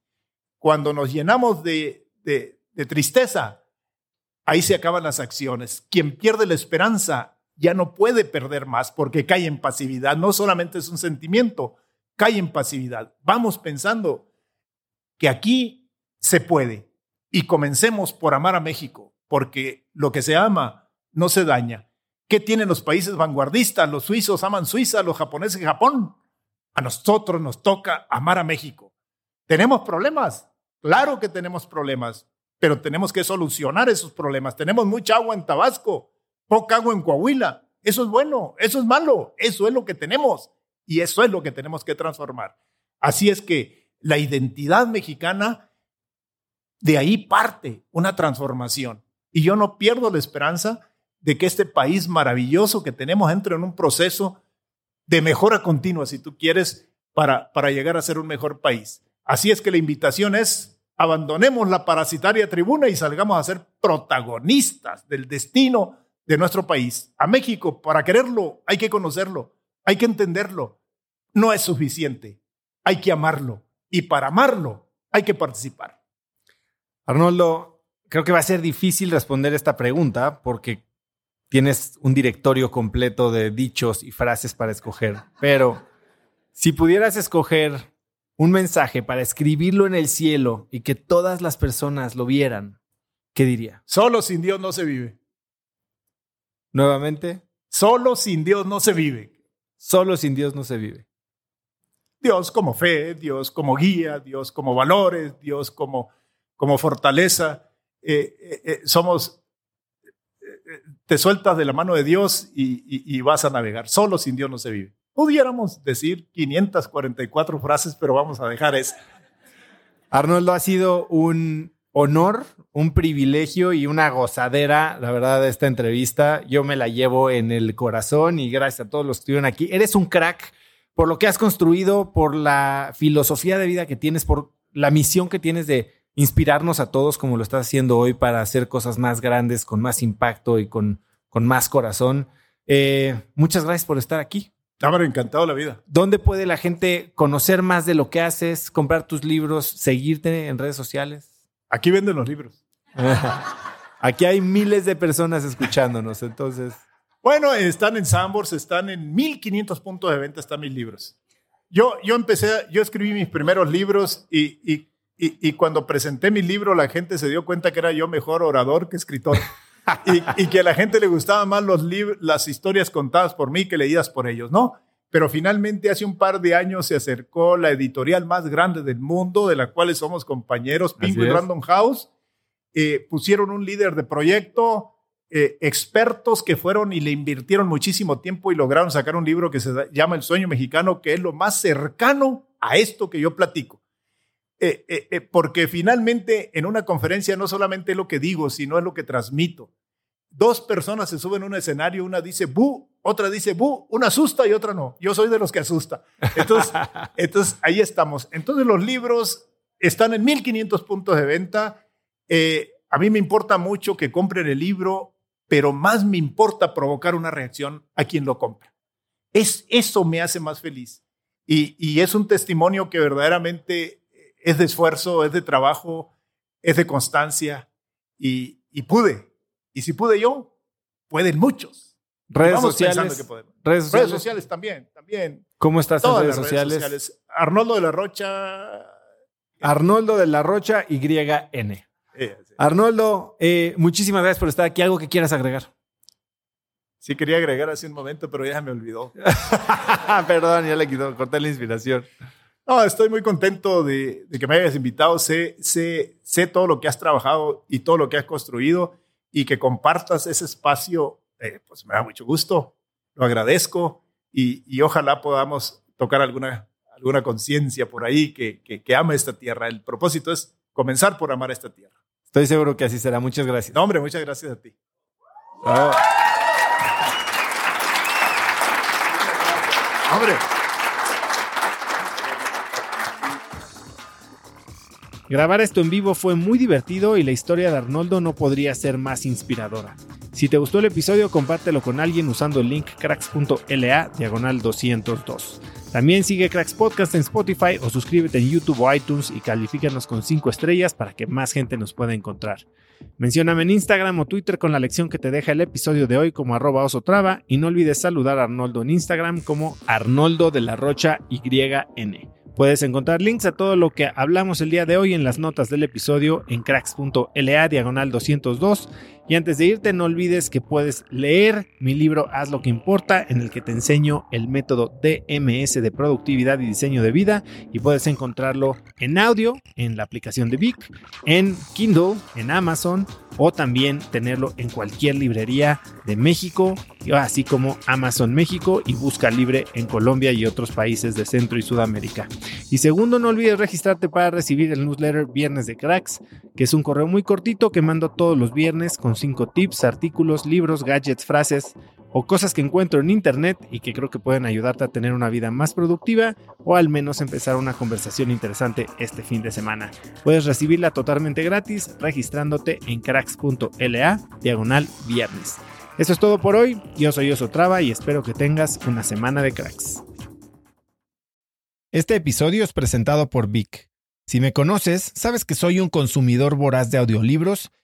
S2: Cuando nos llenamos de, de, tristeza, ahí se acaban las acciones. Quien pierde la esperanza ya no puede perder más porque cae en pasividad. No solamente es un sentimiento, cae en pasividad. Vamos pensando que aquí se puede y comencemos por amar a México, porque lo que se ama no se daña. ¿Qué tienen los países vanguardistas? Los suizos aman Suiza, los japoneses Japón. A nosotros nos toca amar a México. ¿Tenemos problemas? Claro que tenemos problemas, pero tenemos que solucionar esos problemas. Tenemos mucha agua en Tabasco, poca agua en Coahuila. Eso es bueno, eso es malo, eso es lo que tenemos y eso es lo que tenemos que transformar. Así es que la identidad mexicana, de ahí parte una transformación. Y yo no pierdo la esperanza de que este país maravilloso que tenemos entre en un proceso de mejora continua, si tú quieres, para, para llegar a ser un mejor país. Así es que la invitación es, abandonemos la parasitaria tribuna y salgamos a ser protagonistas del destino de nuestro país. A México, para quererlo, hay que conocerlo, hay que entenderlo. No es suficiente, hay que amarlo. Y para amarlo, hay que participar.
S1: Arnoldo, creo que va a ser difícil responder esta pregunta porque tienes un directorio completo de dichos y frases para escoger. Pero si pudieras escoger un mensaje para escribirlo en el cielo y que todas las personas lo vieran, ¿qué diría?
S2: Solo sin Dios no se vive.
S1: Nuevamente.
S2: Solo sin Dios no se vive.
S1: Solo sin Dios no se vive.
S2: Dios como fe, Dios como guía, Dios como valores, Dios como, como fortaleza. Eh, eh, eh, somos te sueltas de la mano de Dios y, vas a navegar. Solo sin Dios no se vive. Pudiéramos decir 544 frases, pero vamos a dejar eso.
S1: Arnoldo, ha sido un honor, un privilegio y una gozadera, la verdad, de esta entrevista. Yo me la llevo en el corazón y gracias a todos los que estuvieron aquí. Eres un crack por lo que has construido, por la filosofía de vida que tienes, por la misión que tienes de inspirarnos a todos como lo estás haciendo hoy para hacer cosas más grandes, con más impacto y con, con más corazón. Eh, muchas gracias por estar aquí.
S2: Habrá encantado la vida.
S1: ¿Dónde puede la gente conocer más de lo que haces, comprar tus libros, seguirte en redes sociales?
S2: Aquí venden los libros.
S1: aquí hay miles de personas escuchándonos, entonces.
S2: Bueno, están en Sambors, están en 1500 puntos de venta, están mis libros. Yo, yo empecé, yo escribí mis primeros libros y, y y, cuando presenté mi libro, la gente se dio cuenta que era yo mejor orador que escritor. y, que a la gente le gustaban más los las historias contadas por mí que leídas por ellos, ¿no? Pero finalmente hace un par de años se acercó la editorial más grande del mundo, de la cual somos compañeros, Penguin Random House. Eh, pusieron un líder de proyecto, eh, expertos que fueron y le invirtieron muchísimo tiempo y lograron sacar un libro que se llama El sueño mexicano, que es lo más cercano a esto que yo platico. Eh, eh, eh, porque finalmente en una conferencia no solamente es lo que digo, sino es lo que transmito. Dos personas se suben a un escenario, una dice bu, otra dice bu, una asusta y otra no. Yo soy de los que asusta. Entonces, entonces ahí estamos. Entonces los libros están en 1500 puntos de venta. a mí me importa mucho que compren el libro, pero más me importa provocar una reacción a quien lo compra. Es, eso me hace más feliz. Y, y es un testimonio que verdaderamente es de esfuerzo, es de trabajo, es de constancia y, pude. Y si pude yo, pueden muchos.
S1: Redes sociales.
S2: Redes sociales. también, también.
S1: ¿Cómo estás en redes, sociales?
S2: Arnoldo de la Rocha.
S1: Arnoldo de la Rocha YN. Arnoldo, eh, muchísimas gracias por estar aquí. ¿Algo que quieras agregar?
S2: Sí, quería agregar hace un momento, pero ya me olvidó.
S1: Perdón, ya le quitó, corté la inspiración.
S2: No, estoy muy contento de, que me hayas invitado. Sé, sé, sé todo lo que has trabajado y todo lo que has construido y que compartas ese espacio, eh, pues me da mucho gusto. Lo agradezco y, y ojalá podamos tocar alguna, alguna conciencia por ahí que, que, que ama esta tierra. El propósito es comenzar por amar esta tierra.
S1: Estoy seguro que así será. Muchas gracias.
S2: No, hombre, muchas gracias a ti. Hombre.
S1: Grabar esto en vivo fue muy divertido y la historia de Arnoldo no podría ser más inspiradora. Si te gustó el episodio, compártelo con alguien usando el link cracks.la diagonal 202. También sigue Cracks Podcast en Spotify o suscríbete en YouTube o iTunes y califícanos con 5 estrellas para que más gente nos pueda encontrar. Mencióname en Instagram o Twitter con la lección que te deja el episodio de hoy como arroba osotrava y no olvides saludar a Arnoldo en Instagram como Arnoldo de la Rocha YN. Puedes encontrar links a todo lo que hablamos el día de hoy en las notas del episodio en cracks.la diagonal 202 y antes de irte, no olvides que puedes leer mi libro Haz lo que importa, en el que te enseño el método DMS de productividad y diseño de vida. Y puedes encontrarlo en audio, en la aplicación de Vic, en Kindle, en Amazon o también tenerlo en cualquier librería de México, así como Amazon México y Busca Libre en Colombia y otros países de Centro y Sudamérica. Y segundo, no olvides registrarte para recibir el newsletter Viernes de Cracks, que es un correo muy cortito que mando todos los viernes con cinco tips, artículos, libros, gadgets, frases o cosas que encuentro en internet y que creo que pueden ayudarte a tener una vida más productiva o al menos empezar una conversación interesante este fin de semana. Puedes recibirla totalmente gratis registrándote en cracks.la diagonal viernes. Eso es todo por hoy. Yo soy Oso Traba y espero que tengas una semana de cracks. Este episodio es presentado por Vic. Si me conoces, sabes que soy un consumidor voraz de audiolibros